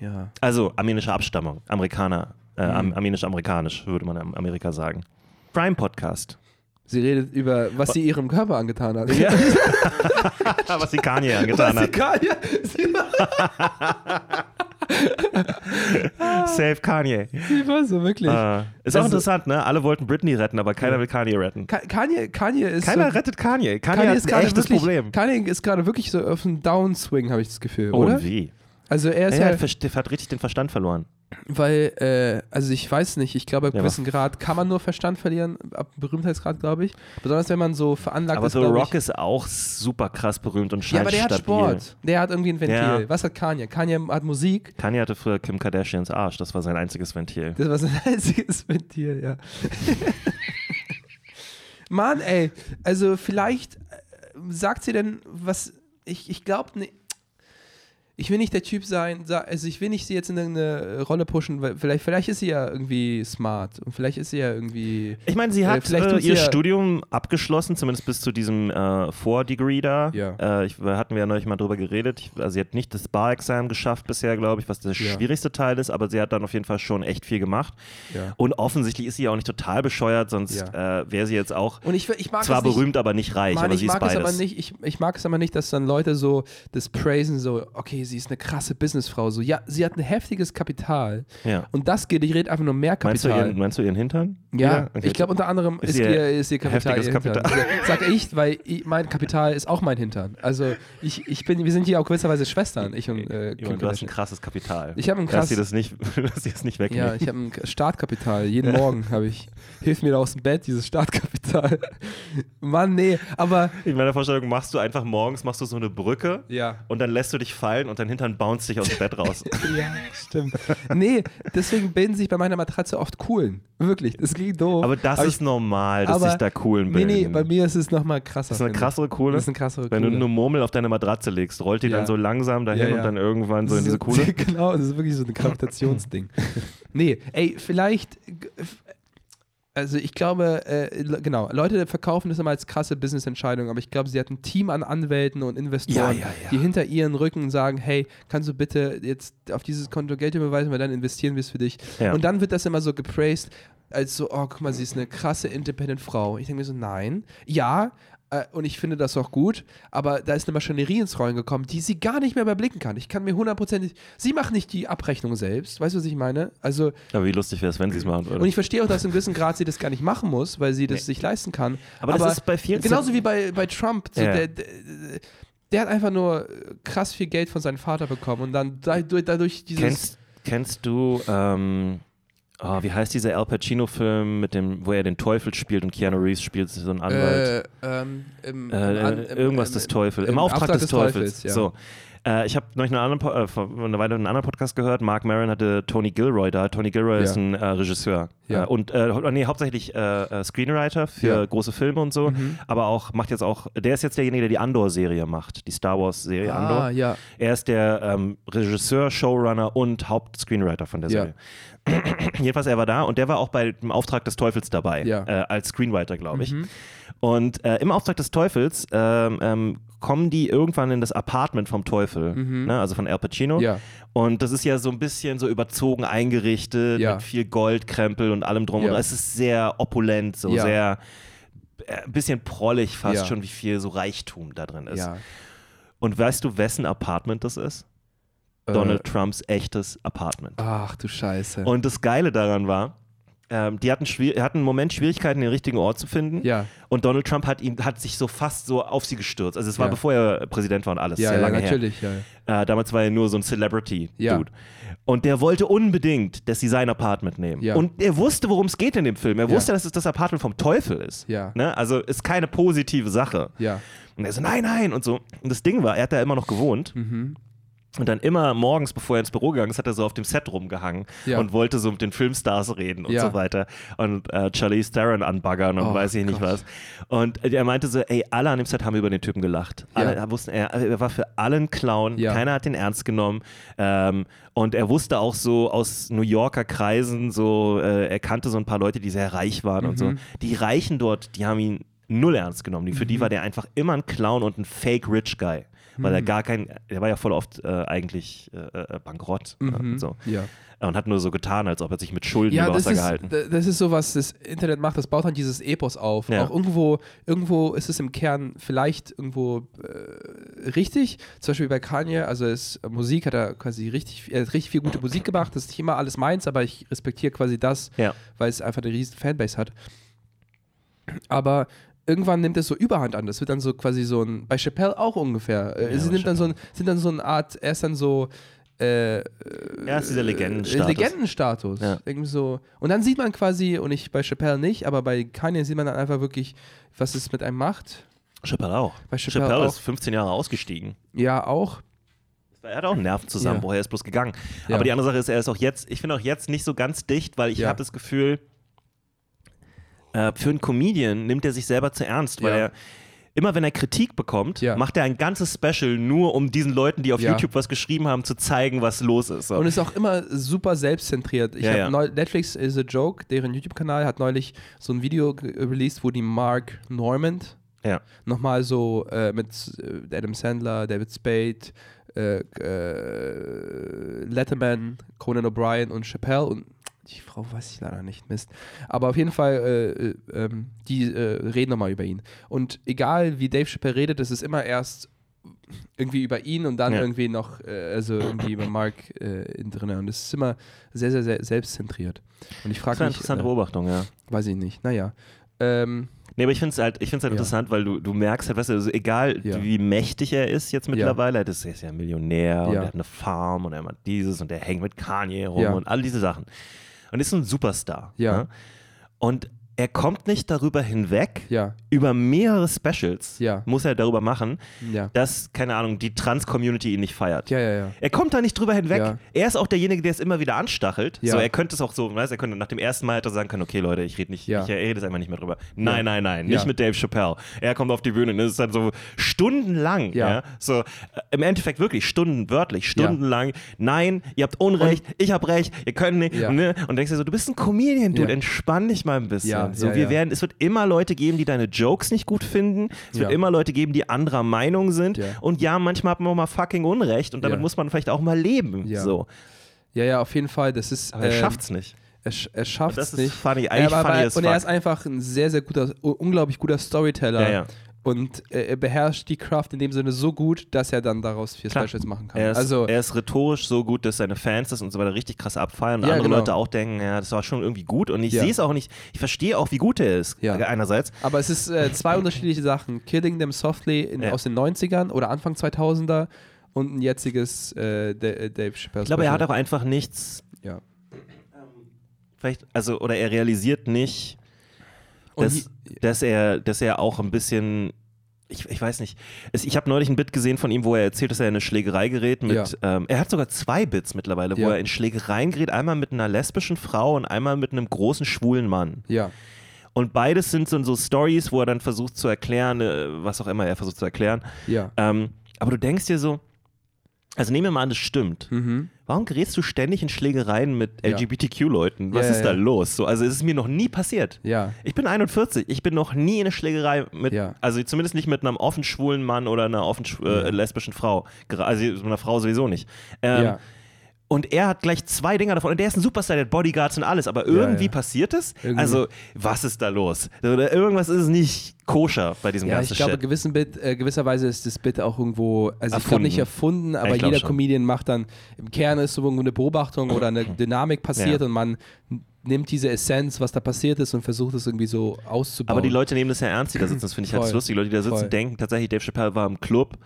Ja. Also armenische Abstammung. Amerikaner. Äh, Mhm. am- Armenisch-amerikanisch, würde man in Amerika sagen. Prime Podcast. Sie redet über, was sie ihrem Körper angetan hat. Ja. <laughs> Was die Kanye angetan Was sie hat. Sie, <laughs> Save Kanye. sie war so wirklich. Äh, ist auch Also- interessant, ne? Alle wollten Britney retten, aber keiner will Kanye retten. Ka- Kanye, Kanye ist. Keiner so, rettet Kanye. Kanye, Kanye ist ein gerade echtes wirklich, Problem. Kanye ist gerade wirklich so auf einem Downswing, habe ich das Gefühl, Oh, oder? wie? Also er ist ja, hat, verst- hat richtig den Verstand verloren. weil, äh, also ich weiß nicht, ich glaube, ab Ja, gewissen Grad kann man nur Verstand verlieren, ab Berühmtheitsgrad, glaube ich. Besonders wenn man so veranlagt Aber ist, The glaub Rock ich. ist auch super krass berühmt und Ja, scheint aber der hat stabil. Sport. Der hat irgendwie ein Ventil. Ja. Was hat Kanye? Kanye hat Musik. Kanye hatte früher Kim Kardashians Arsch. Das war sein einziges Ventil. Das war sein <laughs> einziges Ventil, ja. <laughs> Mann, ey, also vielleicht äh, sagt sie denn, was, ich, ich glaube, ne, ich will nicht der Typ sein, also ich will nicht sie jetzt in irgendeine Rolle pushen, weil vielleicht, vielleicht ist sie ja irgendwie smart und vielleicht ist sie ja irgendwie, Ich meine, sie Äh, hat vielleicht äh, ihr Studium abgeschlossen, zumindest bis zu diesem äh, Vor-Degree da. Ja. Äh, ich, hatten wir ja neulich mal drüber geredet. Ich, also sie hat nicht das Bar-Exam geschafft bisher, glaube ich, was der Ja. schwierigste Teil ist, aber sie hat dann auf jeden Fall schon echt viel gemacht. ja. Und offensichtlich ist sie ja auch nicht total bescheuert, sonst äh, wäre sie jetzt auch Und ich, ich mag zwar es nicht, berühmt, aber nicht reich. Mann, aber ich sie ist mag es beides. aber nicht, ich, ich mag es aber nicht, dass dann Leute so das praisen, so, okay, sie ist eine krasse Businessfrau, so, ja, sie hat ein heftiges Kapital Ja. und das generiert einfach nur mehr Meinst du, Kapital. ihren, meinst du ihren Hintern? Ja, Okay. ich glaube unter anderem Ist ist, ihr ihr, ist ihr Kapital ihr heftiges Hintern. Kapital. Sag ich, weil ich, mein Kapital ist auch mein Hintern. Also ich, ich bin, wir sind hier auch gewisserweise Schwestern, ich und äh, Kim du hast ein krasses Kapital. Ich habe ein <laughs> Lass sie das nicht, lass sie das nicht wegnehmen. ja, ich habe ein Startkapital. Jeden Morgen habe ich, hilft mir da aus dem Bett dieses Startkapital. Mann, nee, aber In meiner Vorstellung machst du einfach morgens machst du so eine Brücke ja. und dann lässt du dich fallen und dein Hintern bounce dich aus dem Bett raus. <laughs> Ja, stimmt. Nee, deswegen bilden sich bei meiner Matratze oft Kuhlen. Wirklich, das klingt doof. Aber das Aber ist normal, dass sich da Coolen Nee, bilden. nee, bei mir ist es nochmal krasser. das ist eine ich. krassere Kuhle. Das ist eine krassere Wenn du Kuhle. eine Murmel auf deine Matratze legst, rollt die Ja. dann so langsam dahin Ja, ja. und dann irgendwann so in diese Kuhle. <laughs> genau, das ist wirklich so ein Gravitationsding. <laughs> nee, ey, vielleicht. Also ich glaube, äh, genau, Leute verkaufen das immer als krasse Business-Entscheidung, aber ich glaube, sie hat ein Team an Anwälten und Investoren, Ja, ja, ja. die hinter ihren Rücken sagen, hey, kannst du bitte jetzt auf dieses Konto Geld überweisen, weil dann investieren wir es für dich. Und dann wird das immer so gepraised, als so, oh, guck mal, sie ist eine krasse Independent Frau. Ich denke mir so, nein, ja, und ich finde das auch gut, aber da ist eine Maschinerie ins Rollen gekommen, die sie gar nicht mehr überblicken kann. Ich kann mir hundertprozentig, sie macht nicht die Abrechnung selbst, weißt du, was ich meine? Also, Aber wie lustig wäre es, wenn sie es machen würde. und ich verstehe auch, dass in gewissem Grad sie das gar nicht machen muss, weil sie das sich leisten kann. Aber das ist bei vielen- Genauso wie bei, bei Trump. So Ja. der, der, der hat einfach nur krass viel Geld von seinem Vater bekommen und dann dadurch, dadurch dieses. Kennst, kennst du, ähm, oh, wie heißt dieser Al Pacino-Film, mit dem, wo er den Teufel spielt und Keanu Reeves spielt so einen Anwalt? Äh, ähm, im, Äh, im irgendwas im- des Teufels. im Im, Auftrag, des, Teufels. Teufels, ja. So. Äh, ich habe neulich einen anderen, äh, vor einer Weile einen anderen Podcast gehört. Mark Maron hatte Tony Gilroy da. Tony Gilroy Ja. ist ein äh, Regisseur. Ja. Äh, und äh, nee, hauptsächlich äh, Screenwriter für Ja. große Filme und so. Mhm. Aber auch macht jetzt auch, der ist jetzt derjenige, der die Andor-Serie macht, die Star Wars-Serie Ah, Andor. ja. Er ist der ähm, Regisseur, Showrunner und Hauptscreenwriter von der. Serie. <clears throat> Jedenfalls, er war da und der war auch bei dem Auftrag des Teufels dabei, als Screenwriter, glaube ich. Mhm. Und äh, im Auftrag des Teufels ähm, ähm, kommen die irgendwann in das Apartment vom Teufel, ne, also von Al Pacino. Mhm. Ja. Und das ist ja so ein bisschen so überzogen eingerichtet, Ja. mit viel Goldkrempel und allem drum. Ja. Und es ist sehr opulent, so sehr äh, ein bisschen prollig fast schon, wie viel so Reichtum da drin ist. Und weißt du, wessen Apartment das ist? Äh, Donald Trumps echtes Apartment. Ach du Scheiße. Und das Geile daran war, ähm, die hatten, hatten einen Moment Schwierigkeiten, den richtigen Ort zu finden. Ja. Und Donald Trump hat, ihn, hat sich so fast so auf sie gestürzt. Also es war Ja. bevor er Präsident war und alles. Ja, sehr ja, lange natürlich. Ja. her. Äh, damals war er nur so ein Celebrity-Dude. Ja. Und der wollte unbedingt, dass sie sein Apartment nehmen. Ja. Und er wusste, worum es geht in dem Film. Er Ja. wusste, dass es das Apartment vom Teufel ist. Ja. Ne? Also ist keine positive Sache. ja. Und er so, nein, nein und so. Und das Ding war, er hat da immer noch gewohnt. Mhm. Und dann immer morgens, bevor er ins Büro gegangen ist, hat er so auf dem Set rumgehangen Ja. und wollte so mit den Filmstars reden und Ja. so weiter. Und äh, Charlize Theron anbaggern und Oh weiß ich nicht Gott. was. Und er meinte so, ey, alle an dem Set haben über den Typen gelacht. Alle Ja. wussten, er, er war für alle ein Clown. Keiner hat den ernst genommen. Ähm, und er wusste auch so aus New Yorker Kreisen, so, äh, er kannte so ein paar Leute, die sehr reich waren und so. Mhm. Die Reichen dort, die haben ihn null ernst genommen. Für Mhm. die war der einfach immer ein Clown und ein Fake Rich Guy. Weil Mhm. er gar kein, er war ja voll oft äh, eigentlich äh, äh, bankrott äh, Mhm. und so. Ja. Und hat nur so getan, als ob er sich mit Schulden Ja, über das Wasser ist, gehalten. das ist so, was das Internet macht, das baut dann dieses Epos auf. Ja. Auch irgendwo, irgendwo ist es im Kern vielleicht irgendwo äh, richtig. Zum Beispiel bei Kanye, also es, Musik hat er quasi richtig, er hat richtig viel gute Musik gemacht. Das ist nicht immer alles meins, aber ich respektiere quasi das, Ja. weil es einfach eine riesen Fanbase hat. Aber irgendwann nimmt es so Überhand an. Das wird dann so quasi so ein, bei Chappelle auch ungefähr. Äh, Ja, sie nimmt dann so ein, sind dann so eine Art, er ist dann so, äh, Ja, ist dieser äh, Legendenstatus. Legendenstatus. Ja. Irgendwie so. Und dann sieht man quasi, und ich bei Chappelle nicht, aber bei Kanye sieht man dann einfach wirklich, was es mit einem macht. Chappelle auch. Bei Chappelle Chappelle auch. ist 15 Jahre ausgestiegen. Ja, auch. Er hat auch einen Nervenzusammenbruch, Ja. er ist bloß gegangen. Ja. Aber die andere Sache ist, er ist auch jetzt, ich finde auch jetzt nicht so ganz dicht, weil ich Ja. habe das Gefühl, äh, für einen Comedian nimmt er sich selber zu ernst, weil Ja. er immer wenn er Kritik bekommt, Ja. macht er ein ganzes Special nur, um diesen Leuten, die auf Ja. YouTube was geschrieben haben, zu zeigen, was los ist. So. Und ist auch immer super selbstzentriert. Ich Ja, neu, Netflix is a Joke, deren YouTube-Kanal hat neulich so ein Video released, wo die Mark Normand nochmal so äh, mit äh, Adam Sandler, David Spade, äh, äh, Letterman, Conan O'Brien und Chappelle und die Frau weiß ich leider nicht, Mist. Aber auf jeden Fall, äh, äh, ähm, die äh, reden nochmal über ihn. Und egal wie Dave Chappelle redet, es ist immer erst irgendwie über ihn und dann Ja. irgendwie noch, äh, also irgendwie über Mark äh, in drin. Und es ist immer sehr, sehr, sehr selbstzentriert. Und ich Das frage ist eine mich, interessante äh, Beobachtung, ja. weiß ich nicht, naja. Ähm, Nee, aber ich finde es halt, ich find's halt Ja. interessant, weil du, du merkst halt, weißt du, also egal Ja. wie mächtig er ist jetzt mittlerweile, das ist ja Millionär und Ja. er hat eine Farm und er macht dieses und er hängt mit Kanye rum Ja. und all diese Sachen. Und ist ein Superstar. Ja. ne? Und er kommt nicht darüber hinweg, ja, über mehrere Specials Ja. muss er darüber machen, ja. dass, keine Ahnung, die Trans-Community ihn nicht feiert. Er kommt da nicht drüber hinweg. Er ist auch derjenige, der es immer wieder anstachelt. So, er könnte es auch so, weißt, er könnte nach dem ersten Mal hätte er sagen können, okay Leute, ich rede nicht, ich rede jetzt einfach nicht mehr drüber. Nein, nein, nein, nicht mit Dave Chappelle. Er kommt auf die Bühne und es ist dann so stundenlang, so äh, im Endeffekt wirklich Stunden, wörtlich, stundenlang. Nein, ihr habt Unrecht, ich habe Recht, ihr könnt nicht. Und, ne? und denkst dir so, du bist ein Comedian, Ja. entspann dich mal ein bisschen. Ja, so, ja, wir ja. werden, es wird immer Leute geben, die deine Jokes nicht gut finden. Es wird immer Leute geben, die anderer Meinung sind. Und ja, manchmal hat man auch mal fucking Unrecht und damit muss man vielleicht auch mal leben. Ja. So. Ja, ja, auf jeden Fall. Das ist. Aber er ähm, schafft's nicht. Er, er schafft es ist nicht. funny, eigentlich aber, funny aber, und er fuck. ist einfach ein sehr, sehr guter, unglaublich guter Storyteller. Ja, ja. Und äh, er beherrscht die Kraft in dem Sinne so gut, dass er dann daraus vier Klar. Specials machen kann. Er ist, also, er ist rhetorisch so gut, dass seine Fans das und so weiter richtig krass abfeiern und Ja, andere genau. Leute auch denken, ja, das war schon irgendwie gut und ich Ja. sehe es auch nicht, ich verstehe auch, wie gut er ist, Ja. einerseits. aber es ist äh, zwei unterschiedliche Sachen. Killing Them Softly in, aus den 90ern oder Anfang 2000er und ein jetziges äh, äh, Dave Chappelle Ich glaube, er hat auch einfach nichts, Ja. vielleicht, also, oder er realisiert nicht, dass, dass, er, dass er auch ein bisschen. Ich, ich weiß nicht. Es, ich habe neulich ein Bit gesehen von ihm, wo er erzählt, dass er in eine Schlägerei gerät mit. Ja. Ähm, er hat sogar zwei Bits mittlerweile, wo Ja. er in Schlägereien gerät, einmal mit einer lesbischen Frau und einmal mit einem großen schwulen Mann. Ja. Und beides sind so, so Stories, wo er dann versucht zu erklären, äh, was auch immer er versucht zu erklären. Ja. Ähm, aber du denkst dir so, also nehmen wir mal an, das stimmt. Mhm. Warum gerätst du ständig in Schlägereien mit. LGBTQ-Leuten? Was Ja, ist da ja. los? So, also es ist mir noch nie passiert. Ja. Ich bin 41, ich bin noch nie in eine Schlägerei mit, Ja. also zumindest nicht mit einem offen schwulen Mann oder einer offen äh, lesbischen Frau. Also mit einer Frau sowieso nicht. Ähm, ja. Und er hat gleich zwei Dinger davon. Und der ist ein Superstar, der hat Bodyguards und alles. Aber irgendwie ja. passiert es. Irgendwie. Also, was ist da los? Irgendwas ist nicht koscher bei diesem Ja, ganzen ich glaube, gewissen Bit, äh, gewisserweise ist das Bit auch irgendwo, also ich glaube Erfunden. nicht erfunden, aber jeder schon. Comedian macht dann, im Kern ist so irgendwo eine Beobachtung oder eine Dynamik passiert Ja. und man nimmt diese Essenz, was da passiert ist und versucht es irgendwie so auszubauen. Aber die Leute nehmen das ja ernst, die da sitzen. Das finde ich halt lustig. Die Leute, die da sitzen, Voll. denken tatsächlich, Dave Chappelle war im Club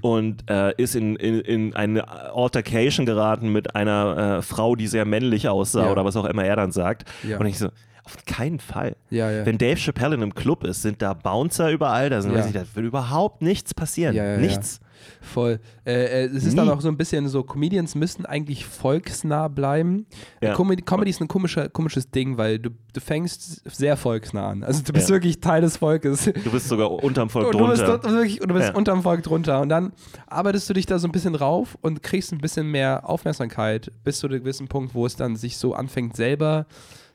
und äh, ist in, in, in eine Altercation geraten mit einer äh, Frau, die sehr männlich aussah Ja. oder was auch immer er dann sagt. Ja. Und ich so, auf keinen Fall. Ja, ja. Wenn Dave Chappelle in einem Club ist, sind da Bouncer überall, da, sind, Ja. weiß ich, da wird überhaupt nichts passieren. Nichts. Voll. Äh, äh, es ist Nie. dann auch so ein bisschen so, Comedians müssen eigentlich volksnah bleiben. Ja. Äh, Comedy, Comedy ist ein komischer, komisches Ding, weil du, du fängst sehr volksnah an. Also du bist Ja. wirklich Teil des Volkes. Du bist sogar unterm Volk du bist, drunter. dort wirklich, und du bist Ja. unterm Volk drunter. Und dann arbeitest du dich da so ein bisschen rauf und kriegst ein bisschen mehr Aufmerksamkeit bis zu einem gewissen Punkt, wo es dann sich so anfängt, selber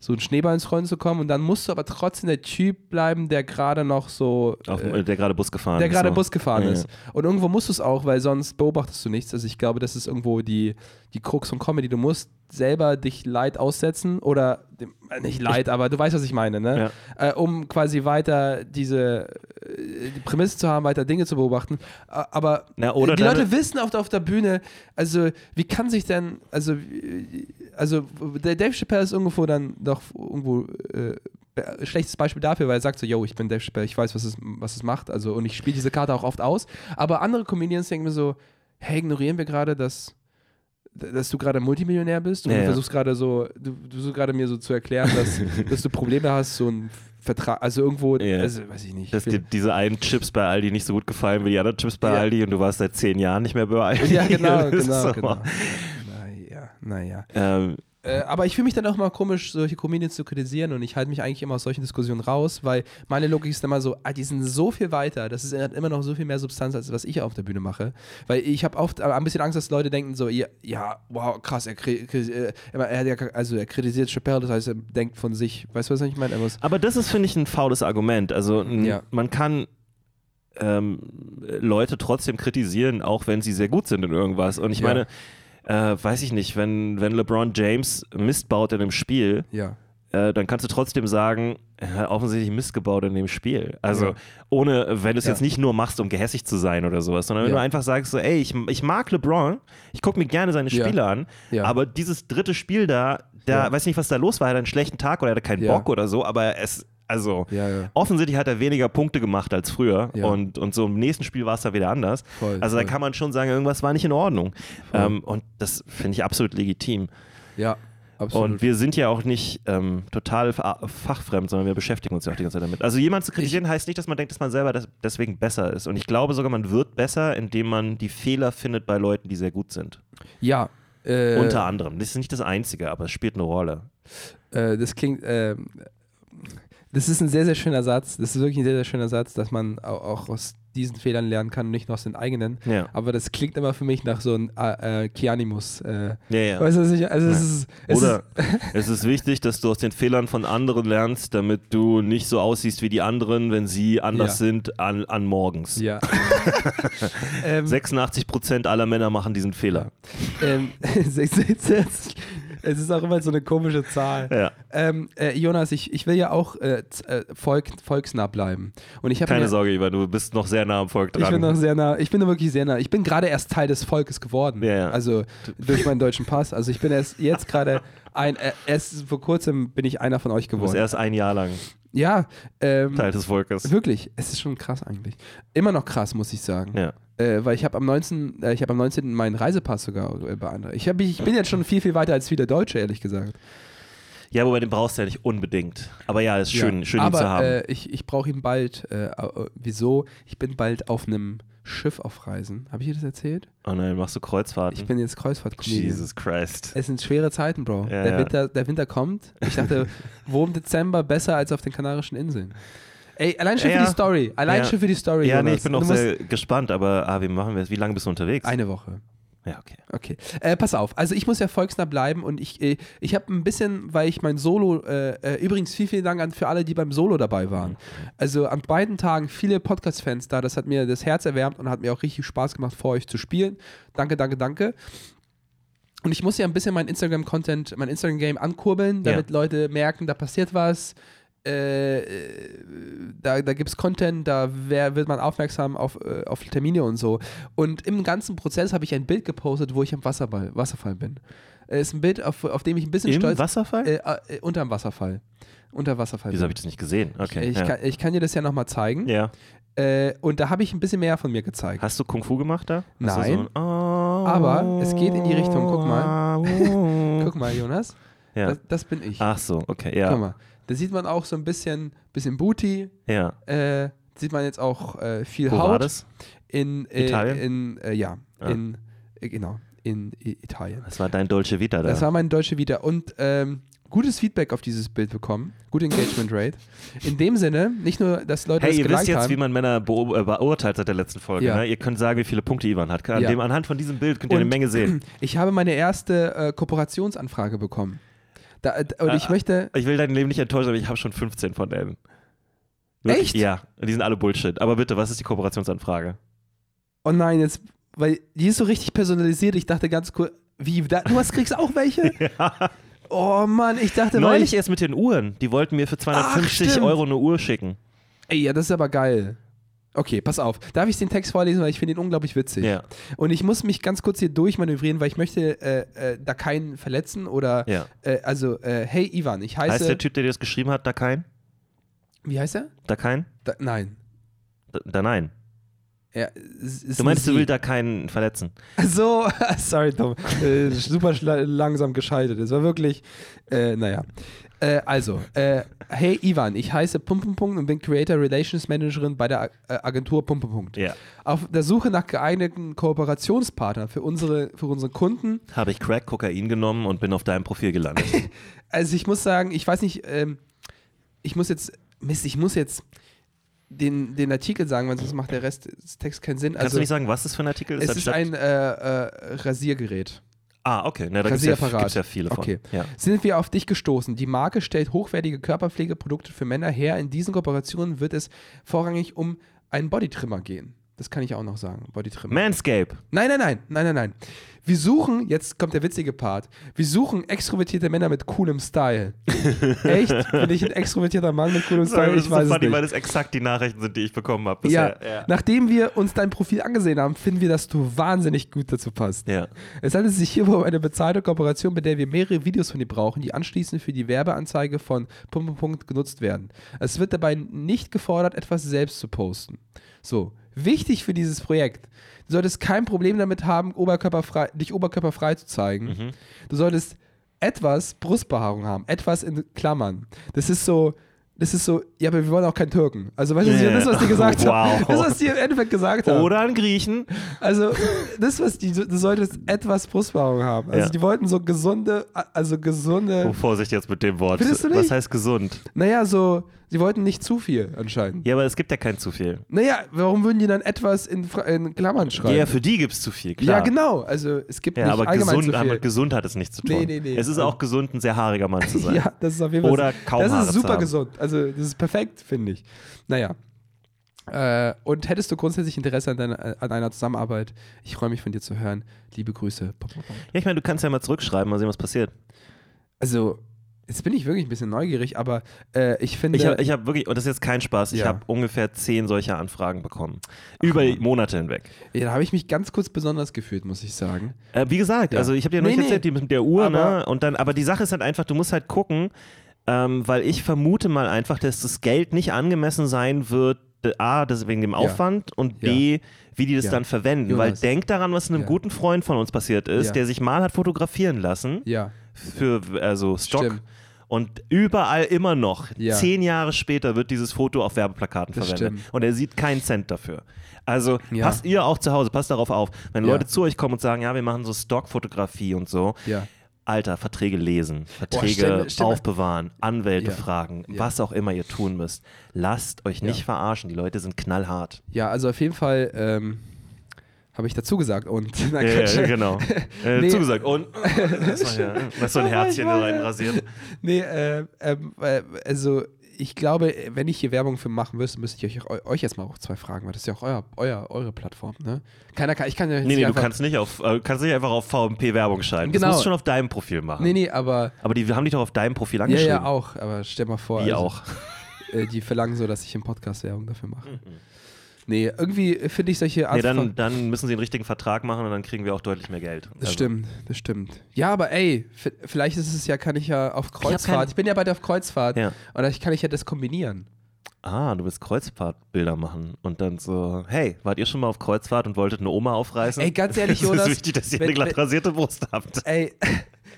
so ein Schneeball ins Rollen zu kommen. Und dann musst du aber trotzdem der Typ bleiben, der gerade noch so. Auf, äh, der gerade Bus gefahren der ist. gerade so. Bus gefahren Ja, ist. Und irgendwo musst du es auch, weil sonst beobachtest du nichts. Also ich glaube, das ist irgendwo die, die Krux von Comedy. Du musst selber dich Leid aussetzen oder äh, nicht Leid, aber du weißt, was ich meine, ne? Äh, um quasi weiter diese äh, die Prämisse zu haben, weiter Dinge zu beobachten. Äh, Aber Na, die Leute wissen der- auf der Bühne, also wie kann sich denn, also, wie- also der Dave Chappelle ist irgendwo dann doch irgendwo äh, schlechtes Beispiel dafür, weil er sagt so, yo, ich bin Dave Chappelle, ich weiß, was es, was es macht, also und ich spiele diese Karte auch oft aus. Aber andere Comedians denken mir so, hey, ignorieren wir gerade, dass dass du gerade Multimillionär bist und Ja, du versuchst gerade so, du, du versuchst gerade mir so zu erklären, dass, <laughs> dass du Probleme hast, so ein Vertrag, also irgendwo, Ja. also weiß ich nicht. Dass dir diese einen Chips bei Aldi nicht so gut gefallen wie die anderen Chips bei Ja. Aldi und du warst seit zehn Jahren nicht mehr bei <laughs> Aldi. ja, genau, <laughs> genau, so. genau. Naja, naja. Ähm, Äh, aber ich fühle mich dann auch mal komisch, solche Comedians zu kritisieren und ich halte mich eigentlich immer aus solchen Diskussionen raus, weil meine Logik ist immer so, ah, die sind so viel weiter, das ist, hat immer noch so viel mehr Substanz, als was ich auf der Bühne mache. Weil ich habe oft ein bisschen Angst, dass Leute denken so, ja, ja wow, krass, er, kri- kri- äh, er, also er kritisiert Chappelle, das heißt, er denkt von sich, weißt du, was ich meine? Er aber das ist, finde ich, ein faules Argument. Also Ja. man kann ähm, Leute trotzdem kritisieren, auch wenn sie sehr gut sind in irgendwas. Und ich Ja. meine, äh, weiß ich nicht, wenn, wenn LeBron James Mist baut in einem Spiel, ja. äh, dann kannst du trotzdem sagen, er hat offensichtlich Mist gebaut in dem Spiel. Also Ja. ohne, wenn du es Ja. jetzt nicht nur machst, um gehässig zu sein oder sowas, sondern wenn du einfach sagst so, ey, ich, ich mag LeBron, ich gucke mir gerne seine. Spiele an, aber dieses dritte Spiel da, da weiß nicht, was da los war, er hatte einen schlechten Tag oder er hatte keinen. Bock oder so, aber es, also Ja, ja. offensichtlich hat er weniger Punkte gemacht als früher Ja. und, und so im nächsten Spiel war es dann wieder anders. Voll, also voll. da kann man schon sagen, irgendwas war nicht in Ordnung. Ähm, und das finde ich absolut legitim. Ja, absolut. Und wir sind ja auch nicht ähm, total fa- fachfremd, sondern wir beschäftigen uns ja auch die ganze Zeit damit. Also jemand zu kritisieren heißt nicht, dass man denkt, dass man selber des deswegen besser ist. Und ich glaube sogar, man wird besser, indem man die Fehler findet bei Leuten, die sehr gut sind. ja. Äh, Unter anderem. Das ist nicht das Einzige, aber es spielt eine Rolle. Äh, das klingt, äh, das ist ein sehr, sehr schöner Satz. Das ist wirklich ein sehr, sehr schöner Satz, dass man au- auch aus diesen Fehlern lernen kann und nicht nur aus den eigenen. Ja. Aber das klingt immer für mich nach so einem äh, äh, Kianimus. Äh, Ja, ja. Weißt du, was ich, also es ist, es Oder ist, es ist wichtig, dass du aus den Fehlern von anderen lernst, damit du nicht so aussiehst wie die anderen, wenn sie anders sind an, an morgens. ja. <laughs> ähm, 86 Prozent aller Männer machen diesen Fehler. ähm, <laughs> es ist auch immer so eine komische Zahl. Ja. Ähm, äh, Jonas, ich, ich will ja auch äh, äh, Volk, volksnah bleiben. Und ich habe Keine mir, Sorge, Ivan, du bist noch sehr nah am Volk dran. Ich bin noch sehr nah, ich bin wirklich sehr nah. Ich bin gerade erst Teil des Volkes geworden. Ja, ja. Also durch meinen deutschen Pass. Also ich bin erst jetzt gerade ein, äh, erst vor kurzem bin ich einer von euch geworden. erst ein Jahr lang Ja, ähm, Teil des Volkes. wirklich. Es ist schon krass eigentlich. Immer noch krass, muss ich sagen. Ja. Äh, weil ich habe am 19. Äh, ich habe am 19. meinen Reisepass sogar äh, beantragt. Ich, hab, ich bin jetzt schon viel, viel weiter als viele Deutsche, ehrlich gesagt. ja, wobei den brauchst du ja nicht unbedingt. Aber ja, ist schön, Ja. schön ihn Aber, zu haben. Äh, ich ich brauche ihn bald. Äh, wieso? Ich bin bald auf einem Schiff auf Reisen. Habe ich dir das erzählt? oh nein, machst du Kreuzfahrten? Ich bin jetzt Kreuzfahrt-Comedian. Jesus Christ. Es sind schwere Zeiten, Bro. Ja, der, ja. Winter, der Winter kommt. Ich dachte, <laughs> wo im Dezember besser als auf den Kanarischen Inseln? Ey, allein schon Ja, für die Story. Allein schon für die Story. Ja, nee, Jonas. ich bin auch sehr gespannt, aber ah, wie machen wir es? Wie lange bist du unterwegs? Eine Woche. Ja, okay. Okay. Äh, pass auf. Also ich muss ja volksnah bleiben und ich, äh, ich habe ein bisschen, weil ich mein Solo, äh, äh, übrigens vielen, vielen Dank an für alle, die beim Solo dabei waren. Also an beiden Tagen viele Podcast-Fans da. Das hat mir das Herz erwärmt und hat mir auch richtig Spaß gemacht, vor euch zu spielen. Danke, danke, danke. Und ich muss ja ein bisschen mein Instagram-Content, mein Instagram-Game ankurbeln, damit Leute merken, da passiert was. Äh, äh, da, da gibt es Content, da wär, wird man aufmerksam auf, äh, auf Termine und so. Und im ganzen Prozess habe ich ein Bild gepostet, wo ich am Wasserball, Wasserfall bin. Äh, ist ein Bild, auf, auf dem ich ein bisschen Im stolz Wasserfall? Äh, äh, unterm Wasserfall. Unter Wasserfall. Wieso habe ich das nicht gesehen? Okay. ich, ja. kann, ich kann dir das ja nochmal zeigen. ja. Und da habe ich ein bisschen mehr von mir gezeigt. Hast du Kung Fu gemacht da? Hast Nein. So oh, Aber es geht in die Richtung, guck mal. <laughs> Guck mal, Jonas. ja. Das, das bin ich. Ach so, okay, ja. Guck mal. Da sieht man auch so ein bisschen, bisschen Booty. Ja. Äh, sieht man jetzt auch äh, viel Wo Haut. war das? In äh, Italien? In, äh, ja, Ah. in, äh, genau, in Italien. Das war dein Dolce Vita da. Das war mein deutsche Wieder. Und ähm, gutes Feedback auf dieses Bild bekommen. Gute Engagement Rate. In dem Sinne, nicht nur, dass Leute Hey, das ihr wisst jetzt, haben. wie man Männer äh, beurteilt seit der letzten Folge. Ja. Ne? Ihr könnt sagen, wie viele Punkte Ivan hat. An Ja. dem, anhand von diesem Bild könnt ihr eine Und- Menge sehen. <clears throat> Ich habe meine erste äh, Kooperationsanfrage bekommen. Da, äh, und ich Ah, möchte. Ich will dein Leben nicht enttäuschen, aber ich habe schon 15 von denen. Wirklich? Echt? Ja, und die sind alle Bullshit. Aber bitte, was ist die Kooperationsanfrage? Oh nein, jetzt. Weil die ist so richtig personalisiert. Ich dachte ganz cool. Wie? Da, du hast, kriegst auch welche? <laughs> Oh Mann, ich dachte, Neulich ich, erst mit den Uhren. Die wollten mir für 250 stimmt. Euro eine Uhr schicken. Ey, ja, das ist aber geil. Okay, pass auf. Darf ich den Text vorlesen, weil ich finde ihn unglaublich witzig. Ja, Und ich muss mich ganz kurz hier durchmanövrieren, weil ich möchte äh, äh, da keinen verletzen oder ja. äh, also äh, hey Ivan, ich heiße Heißt der Typ, der dir das geschrieben hat, da kein? Wie heißt er? Da kein? Da, nein. Da, da nein. Ist Du meinst, du willst da keinen verletzen? <laughs> So, <laughs> sorry Tom, äh, super langsam geschaltet. Es war wirklich, äh, naja. Äh, also, äh, hey Ivan, ich heiße Pum Pum Pum und bin Creator Relations Managerin bei der äh, Agentur Pum Pum Pum. Ja. Auf der Suche nach geeigneten Kooperationspartnern für unsere, für unsere Kunden Habe ich Crack Kokain genommen und bin auf deinem Profil gelandet. <laughs> Also ich muss sagen, ich weiß nicht, ähm, ich muss jetzt, Mist, ich muss jetzt den, den Artikel sagen, weil sonst macht der Rest des Texts keinen Sinn. Kannst Also du nicht sagen, was das für ein Artikel ist? es ist ein äh, äh, Rasiergerät. Ah, okay. Na, da gibt es ja, gibt's ja viele von. Okay. Ja. Sind wir auf dich gestoßen? Die Marke stellt hochwertige Körperpflegeprodukte für Männer her. In diesen Kooperationen wird es vorrangig um einen Bodytrimmer gehen. Das kann ich auch noch sagen. Bodytrimmer. Manscape. Nein, nein, nein, nein, nein, nein. Wir suchen, jetzt kommt der witzige Part, wir suchen extrovertierte Männer mit coolem Style. <laughs> Echt? Bin ich ein extrovertierter Mann mit coolem Style? Ich weiß so es funny, nicht. weil das exakt die Nachrichten sind, die ich bekommen habe. Ja, bisher. nachdem wir uns dein Profil angesehen haben, finden wir, dass du wahnsinnig gut dazu passt. ja. Es handelt sich hierbei um eine bezahlte Kooperation, bei der wir mehrere Videos von dir brauchen, die anschließend für die Werbeanzeige von Punkt, Punkt, Punkt genutzt werden. Es wird dabei nicht gefordert, etwas selbst zu posten. So, wichtig für dieses Projekt. Du solltest kein Problem damit haben, oberkörperfrei, dich oberkörperfrei zu zeigen. Mhm. Du solltest etwas Brustbehaarung haben, etwas in Klammern. Das ist so, das ist so, ja, aber wir wollen auch keinen Türken. Also, weißt du, Ja. das, was die gesagt <laughs> haben. Wow. Das, was die im Endeffekt gesagt haben. Oder einen Griechen. Also, das, was die, du solltest etwas Brustbehaarung haben. Also, Ja. die wollten so gesunde, also gesunde, Oh, Vorsicht jetzt mit dem Wort. Findest du nicht? Was heißt gesund? naja, so, sie wollten nicht zu viel anscheinend. Ja, aber es gibt ja kein zu viel. Naja, warum würden die dann etwas in, in Klammern schreiben? Ja, für die gibt es zu viel, klar. Ja, genau. Also, es gibt Ja, nicht aber allgemein gesund, zu aber viel. mit gesund hat es nichts zu tun. Nee, nee, nee. Es ist auch gesund, ein sehr haariger Mann zu <laughs> sein. Ja, das ist auf jeden Fall. Oder kaum Das ist super haben. gesund. Also, das ist perfekt, finde ich. Naja. Äh, und hättest du grundsätzlich Interesse an, deiner, an einer Zusammenarbeit? Ich freue mich von dir zu hören. Liebe Grüße. Ja, ich meine, du kannst ja mal zurückschreiben, mal sehen, was passiert. Also, jetzt bin ich wirklich ein bisschen neugierig, aber äh, ich finde. Ich habe ich hab wirklich, und das ist jetzt kein Spaß, ich Ja. habe ungefähr zehn solcher Anfragen bekommen. Über Mann. Monate hinweg. ja, da habe ich mich ganz kurz besonders gefühlt, muss ich sagen. Äh, wie gesagt, Ja. also ich habe dir noch Nee, nicht nee. erzählt, die mit der Uhr, Aber- ne? Und dann, aber die Sache ist halt einfach, du musst halt gucken, ähm, weil ich vermute mal einfach, dass das Geld nicht angemessen sein wird, A, das wegen dem Aufwand und B, wie die das Ja. dann verwenden. Jonas. Weil denk daran, was einem Ja. guten Freund von uns passiert ist, Ja. der sich mal hat fotografieren lassen Ja, für also Stock. Stimmt. Und überall immer noch, Ja. zehn Jahre später, wird dieses Foto auf Werbeplakaten Das verwendet. stimmt. Und er sieht keinen Cent dafür. Also Ja. passt ihr auch zu Hause, passt darauf auf. Wenn Ja. Leute zu euch kommen und sagen, ja, wir machen so Stockfotografie und so, ja. Alter, Verträge lesen, Verträge stell mir- stell mir- aufbewahren, Anwälte Ja. fragen, Ja. was auch immer ihr tun müsst. Lasst euch nicht Ja. verarschen, die Leute sind knallhart. Ja, also auf jeden Fall ähm, habe ich dazu gesagt. Und <laughs> ja, genau. <laughs> Äh, Nee. Zugesagt. Und <laughs> das war ja, das so ein Herzchen da rein rasiert. Nee, äh, ähm, äh, also ich glaube, wenn ich hier Werbung für machen müsste, müsste ich euch, euch jetzt mal auch zwei fragen, weil das ist ja auch euer, euer, eure Plattform, ne? Keiner kann, ich kann ja Nee, nee, du kannst nicht, auf, äh, kannst nicht einfach auf VMP Werbung schalten. Genau. Das musst du schon auf deinem Profil machen. Nee, nee, aber Aber die haben dich doch auf deinem Profil ja, angeschrieben. ja, auch, aber stell mal vor. Wie also, auch. äh, die verlangen so, dass ich im Podcast Werbung dafür mache. Nee, irgendwie finde ich solche Art Nee, dann, dann müssen sie einen richtigen Vertrag machen und dann kriegen wir auch deutlich mehr Geld. Das Also, stimmt, das stimmt. Ja, aber ey, vielleicht ist es ja, kann ich ja auf Kreuzfahrt. kein- Ich, bin ja bald auf Kreuzfahrt. Ja. Und da kann ich ja das kombinieren. Ah, du willst Kreuzfahrtbilder machen und dann so, hey, wart ihr schon mal auf Kreuzfahrt und wolltet eine Oma aufreißen? Ey, ganz ehrlich, <laughs> es ist Jonas, wichtig, dass ihr wenn- eine glatt rasierte Brust habt. Ey,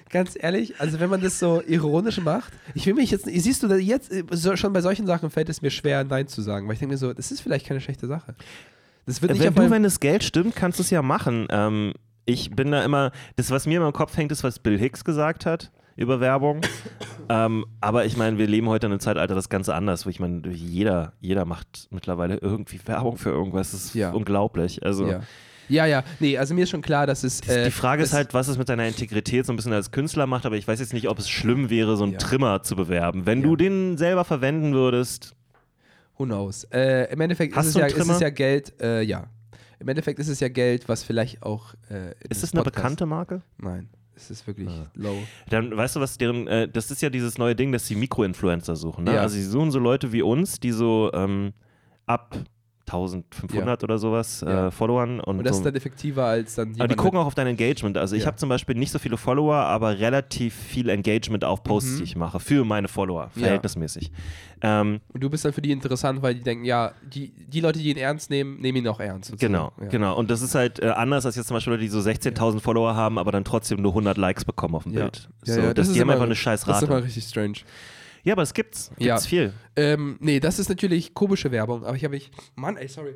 ganz ehrlich, also wenn man das so ironisch macht, ich will mich jetzt, siehst du, jetzt äh, schon bei solchen Sachen fällt es mir schwer, Nein zu sagen, weil ich denke mir so, das ist vielleicht keine schlechte Sache. Das wird nicht Wenn du, wenn das Geld stimmt, kannst du es ja machen. Ähm, ich bin da immer, das, was mir immer im Kopf hängt, ist, was Bill Hicks gesagt hat über Werbung. <laughs> ähm, aber ich meine, wir leben heute in einem Zeitalter, das ganz anders, wo ich meine, jeder, jeder macht mittlerweile irgendwie Werbung für irgendwas. Das ist Ja. unglaublich. Also ja. Ja, ja, nee, also mir ist schon klar, dass es. äh, die Frage ist halt, was es mit deiner Integrität so ein bisschen als Künstler macht, aber ich weiß jetzt nicht, ob es schlimm wäre, so einen Ja. Trimmer zu bewerben. Wenn Ja. du den selber verwenden würdest, Who knows? Äh, Im Endeffekt ist es, ja, ist es ja Geld, äh, ja. Im Endeffekt ist es ja Geld, was vielleicht auch. Äh, ist das eine bekannte Marke? Nein, es ist wirklich Ah. low. Dann weißt du, was deren, äh, das ist ja dieses neue Ding, dass sie Mikroinfluencer suchen. Ne? Ja. Also sie suchen so Leute wie uns, die so ähm, ab 1500 oder sowas Ja. äh, Followern und, Und das so, ist dann effektiver als dann aber die gucken auch auf dein Engagement. Also ich Ja. habe zum Beispiel nicht so viele Follower, aber relativ viel Engagement auf Posts, Mhm. die ich mache, für meine Follower, Ja. verhältnismäßig. Ähm, Und du bist dann für die interessant, weil die denken, ja, die, die Leute, die ihn ernst nehmen, nehmen ihn auch ernst. sozusagen. Genau, ja. genau. Und das ist halt äh, anders als jetzt zum Beispiel Leute, die so 16.000 Follower haben, aber dann trotzdem nur 100 Likes bekommen auf dem Ja. Bild. Ja, so, ja, das, ist die haben einfach eine scheiß Das ist immer Rate. richtig strange. Ja, aber es gibt's. Gibt's Ja. viel. Ähm, nee, das ist natürlich komische Werbung, aber ich habe ich. Mann, ey, sorry.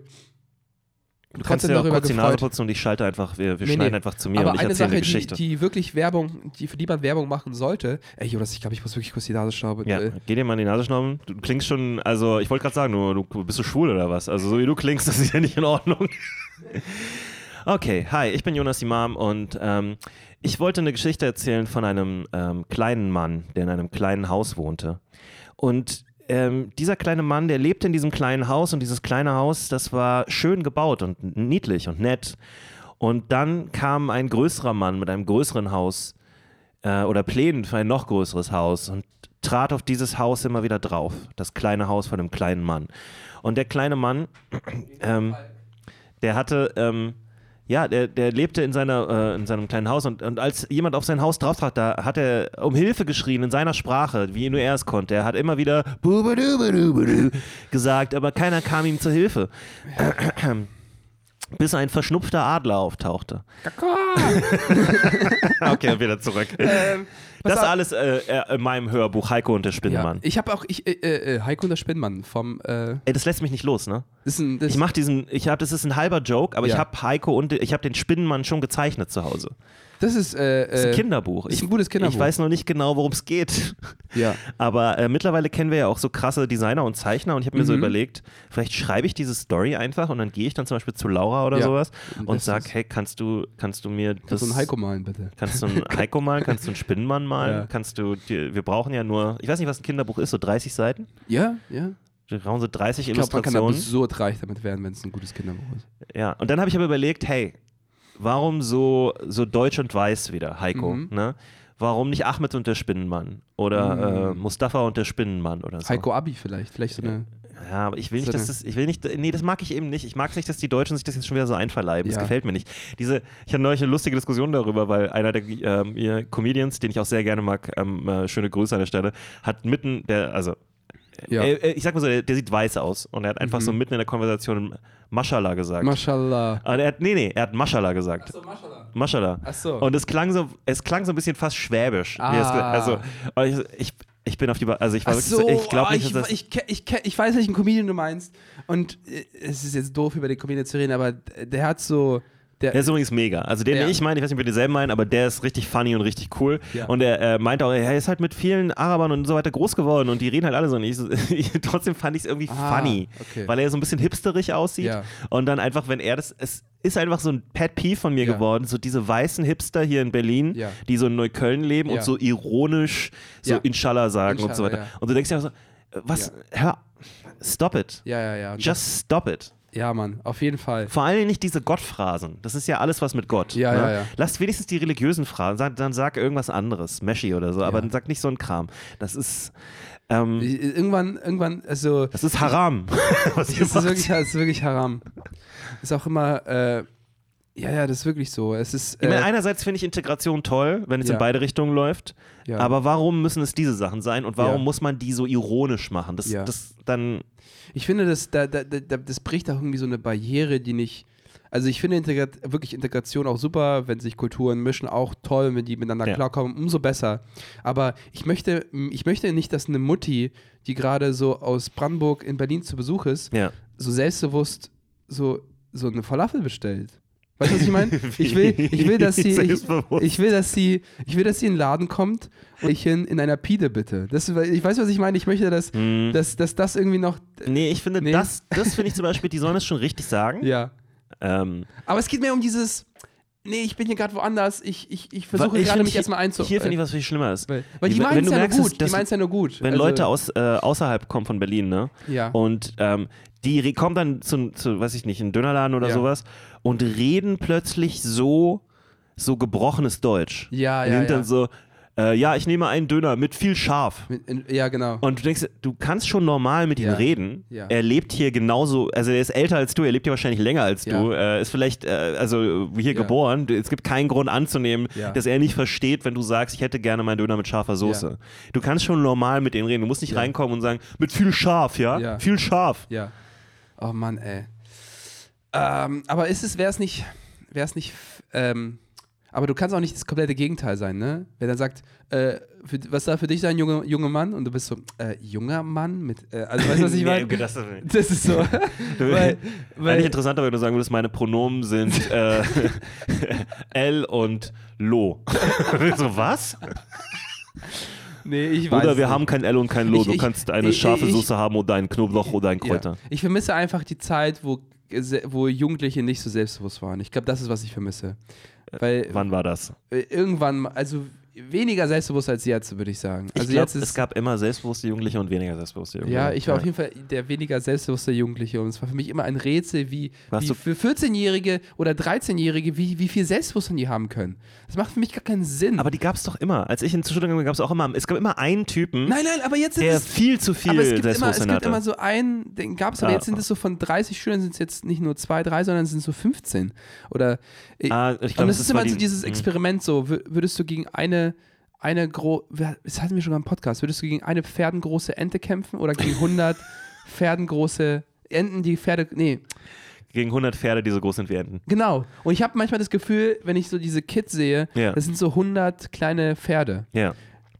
Du kannst dir auch kurz die Nase putzen und ich schalte einfach, wir, wir Nee, schneiden nee. einfach zu mir Aber und ich eine erzähle Sache, eine die, Geschichte. die wirklich Werbung, die, für die man Werbung machen sollte. Ey, Jonas, ich glaube, ich muss wirklich kurz die Nase schnauben. ja, Äh, geh dir mal in die Nase schnauben. Du klingst schon, also ich wollte gerade sagen, du, du bist du schwul oder was? Also so wie du klingst, <laughs> das ist ja nicht in Ordnung. <laughs> okay, hi, ich bin Jonas Imam und ähm, ich wollte eine Geschichte erzählen von einem ähm, kleinen Mann, der in einem kleinen Haus wohnte. Und ähm, dieser kleine Mann, der lebte in diesem kleinen Haus und dieses kleine Haus, das war schön gebaut und niedlich und nett. Und dann kam ein größerer Mann mit einem größeren Haus äh, oder Plänen für ein noch größeres Haus und trat auf dieses Haus immer wieder drauf. Das kleine Haus von dem kleinen Mann. Und der kleine Mann, <clears throat> ähm, der hatte, ähm, ja, der, der lebte in, seiner, äh, in seinem kleinen Haus und, und als jemand auf sein Haus drauf trat, da hat er um Hilfe geschrien in seiner Sprache, wie nur er es konnte. Er hat immer wieder gesagt, aber keiner kam ihm zur Hilfe. <clears throat> Bis ein verschnupfter Adler auftauchte. <laughs> okay, wieder zurück. ähm, Das auf. alles äh, äh, in meinem Hörbuch Heiko und der Ja, Spinnenmann. ich habe auch, ich, äh, äh, Heiko und der Spinnmann vom, äh, Ey, das lässt mich nicht los, ne? das ist ein, Ich mach diesen, ich habe, das ist ein halber Joke, aber ich Ja. habe Heiko und ich habe den Spinnenmann schon gezeichnet zu Hause. Das ist, äh, Das ist ein äh, Kinderbuch. ist Ich, ein gutes Kinderbuch. ich weiß noch nicht genau, worum es geht. ja. <laughs> Aber äh, mittlerweile kennen wir ja auch so krasse Designer und Zeichner und ich habe mir so Mhm. überlegt, vielleicht schreibe ich diese Story einfach und dann gehe ich dann zum Beispiel zu Laura oder Ja. sowas Und und das sag, ist- hey, kannst du, kannst du mir das Kannst du einen Heiko malen, bitte? Kannst du einen <laughs> Heiko malen? Kannst du einen Spinnenmann malen? Ja. Kannst du, die, wir brauchen ja nur, ich weiß nicht, was ein Kinderbuch ist, so 30 Seiten? Ja, ja. Wir brauchen so 30 Ich glaube, man kann Illustrationen. absurd reich damit werden, wenn es ein gutes Kinderbuch ist. Ja, und dann habe ich aber überlegt, hey, warum so, so deutsch und weiß wieder, Heiko? Mhm. Ne? Warum nicht Ahmed und der Spinnenmann? Oder äh, Mustafa und der Spinnenmann oder so? Heiko Abi vielleicht, vielleicht so eine. Ja, aber ich will nicht, dass das, ich will nicht, nee, das mag ich eben nicht. Ich mag es nicht, dass die Deutschen sich das jetzt schon wieder so einverleiben. Das Ja. gefällt mir nicht. Diese, ich hatte neulich eine lustige Diskussion darüber, weil einer der ähm, Comedians, den ich auch sehr gerne mag, ähm, äh, schöne Grüße an der Stelle, hat mitten, der, also, Ja. äh, äh, ich sag mal so, der, der sieht weiß aus und er hat einfach Mhm. so mitten in der Konversation Mashallah gesagt. Mashallah. Aber er hat, nee, nee, er hat Mashallah gesagt. Achso, Mashallah. Mashallah. Ach so. Und es klang so, es klang so ein bisschen fast schwäbisch. er Ah. Also, ich, ich, ich bin auf die, Ba- also ich war Ach wirklich so, so, ich glaube oh, nicht, ich, dass das, ich, ke- ich, ke- ich weiß, welchen Comedian du meinst. Und äh, es ist jetzt doof, über den Comedian zu reden, aber der hat so. Der, Der ist übrigens mega. Also den, Ja. den ich meine, ich weiß nicht, ob wir denselben meinen, aber der ist richtig funny und richtig cool. Ja. Und er äh, meinte auch, er ist halt mit vielen Arabern und so weiter groß geworden und die reden halt alle so. Und ich, so- <laughs> trotzdem fand ich es irgendwie Ah, funny, okay. weil er so ein bisschen hipsterig aussieht. Ja. Und dann einfach, wenn er das, es ist einfach so ein Pet Peeve von mir geworden, so diese weißen Hipster hier in Berlin, die so in Neukölln leben und so ironisch so. Inshallah sagen und so Inshallah, weiter. Und du denkst ja so, was, hör, stop it. ja, ja, ja. Just stop it. Ja, Mann, auf jeden Fall. Vor allem nicht diese Gottphrasen. Das ist ja alles was mit Gott. Ja, ne? ja, ja. Lass wenigstens die religiösen Phrasen. Sag, dann sag irgendwas anderes, Meshi oder so, aber Ja. dann sag nicht so einen Kram. Das ist, ähm, Irgendwann, irgendwann, also. das ist Haram. <laughs> was Das ist wirklich, das ist wirklich haram. Ist auch immer, äh, ja, ja, das ist wirklich so. Es ist, Ich meine, äh, einerseits finde ich Integration toll, wenn es Ja. in beide Richtungen läuft. ja. Aber warum müssen es diese Sachen sein und warum Ja. muss man die so ironisch machen? Das, das dann. ich finde, das, da, da, da, das bricht auch irgendwie so eine Barriere, die nicht. Also ich finde Integra wirklich Integration auch super, wenn sich Kulturen mischen, auch toll, wenn die miteinander Ja. klarkommen, umso besser. Aber ich möchte, ich möchte nicht, dass eine Mutti, die gerade so aus Brandenburg in Berlin zu Besuch ist, Ja. so selbstbewusst so, so eine Falafel bestellt. Weißt du, was ich meine? Ich will, ich will, dass sie, ich, ich will, dass sie, ich will, dass sie in den Laden kommt und ich in, in einer Pide bitte. Das, ich weiß, was ich meine. Ich möchte, dass, Hm. dass, dass das irgendwie noch, Nee, ich finde, Nee. das, das finde ich zum Beispiel, die sollen es schon richtig sagen. ja. Ähm, Aber es geht mir um dieses, nee, ich bin hier gerade woanders. Ich, ich, ich versuche gerade mich erstmal einzu. Hier finde ich, was viel schlimmer ist. weil, weil die meinen es du ja nur merkst, gut. Die dass- meinen es ja nur gut. Wenn Also, Leute aus, äh, außerhalb kommen von Berlin, ne? Ja. Und ähm, die kommen dann zu, zu, weiß ich nicht, in Dönerladen oder Ja. sowas und reden plötzlich so, so gebrochenes Deutsch. Ja, und ja, ja. dann so, äh, ja, ich nehme einen Döner mit viel in- Ja, genau. Und du denkst, du kannst schon normal mit ihm Ja. reden. Ja. Er lebt hier genauso, also er ist älter als du, er lebt hier wahrscheinlich länger als Ja. du. Er ist vielleicht, äh, also hier geboren. Es gibt keinen Grund anzunehmen, dass er nicht versteht, wenn du sagst, ich hätte gerne meinen Döner mit scharfer Soße. Du kannst schon normal mit ihm reden. Du musst nicht reinkommen und sagen, mit viel scharf, ja? Ja. Viel scharf. Ja. Oh Mann, ey. Ähm, aber ist es, wäre es nicht, wäre es nicht, ähm, aber du kannst auch nicht das komplette Gegenteil sein, ne? Wenn er sagt, äh, für, was da für dich sein, junge, junge Mann? Und du bist so, äh, junger Mann mit, äh, also weißt du, was ich meine? Nee, das, Das ist so. <laughs> weil, Eigentlich weil, interessanter, wenn du sagen würdest, meine Pronomen sind <laughs> äh, <laughs> L und Lo. so, was? Nee, ich weiß Oder wir nicht. haben kein L und kein Lo. Ich- du kannst eine ich- scharfe ich- Soße haben oder ein Knoblauch oder ein Kräuter. Ja. Ich vermisse einfach die Zeit, wo, wo Jugendliche nicht so selbstbewusst waren. Ich glaube, das ist, was ich vermisse. Weil Wann war das? äh, irgendwann, also weniger selbstbewusst als jetzt, würde ich sagen. Also ich glaube, jetzt ist es gab immer selbstbewusste Jugendliche und weniger selbstbewusste Jugendliche. Ja, ich war auf jeden Fall der weniger selbstbewusste Jugendliche und es war für mich immer ein Rätsel, wie, wie für 14-Jährige oder 13-Jährige, wie, wie viel Selbstbewusstsein die haben können. Das macht für mich gar keinen Sinn. Aber die gab es doch immer. Als ich in Zuschauer gegangen bin, gab es auch immer, es gab immer einen Typen, nein, nein, aber jetzt der es viel zu viel aber es gibt, immer, es gibt hatte. immer so einen, den gab es, aber Ah. jetzt sind es so von 30 Schülern sind es jetzt nicht nur zwei, drei, sondern es sind so 15. Oder äh, ah, ich und glaube, es ist immer so die- dieses Mhm. Experiment so, wür- würdest du gegen eine eine gro das hatten wir schon mal im Podcast, würdest du gegen eine pferdengroße Ente kämpfen oder gegen 100 <laughs> pferdengroße Enten, die Pferde, nee, gegen 100 Pferde, die so groß sind wie Enten. genau. Und ich habe manchmal das Gefühl, wenn ich so diese Kids sehe, Ja. das sind so 100 kleine Pferde. Ja.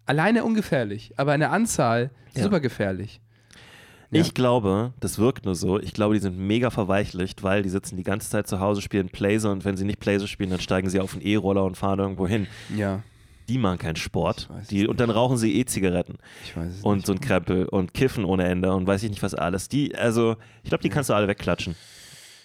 Alleine ungefährlich, aber eine Anzahl Ja. super gefährlich. Ja. Ich glaube, das wirkt nur so. Ich glaube, die sind mega verweichlicht, weil die sitzen die ganze Zeit zu Hause, spielen Playse und wenn sie nicht Playse spielen, dann steigen sie auf einen E-Roller und fahren irgendwo hin. Ja, Die machen keinen Sport. Die, und dann rauchen sie E-Zigaretten ich weiß es und nicht. so ein Krempel und kiffen ohne Ende und weiß ich nicht was alles. Die, also, ich glaube, die kannst du alle wegklatschen.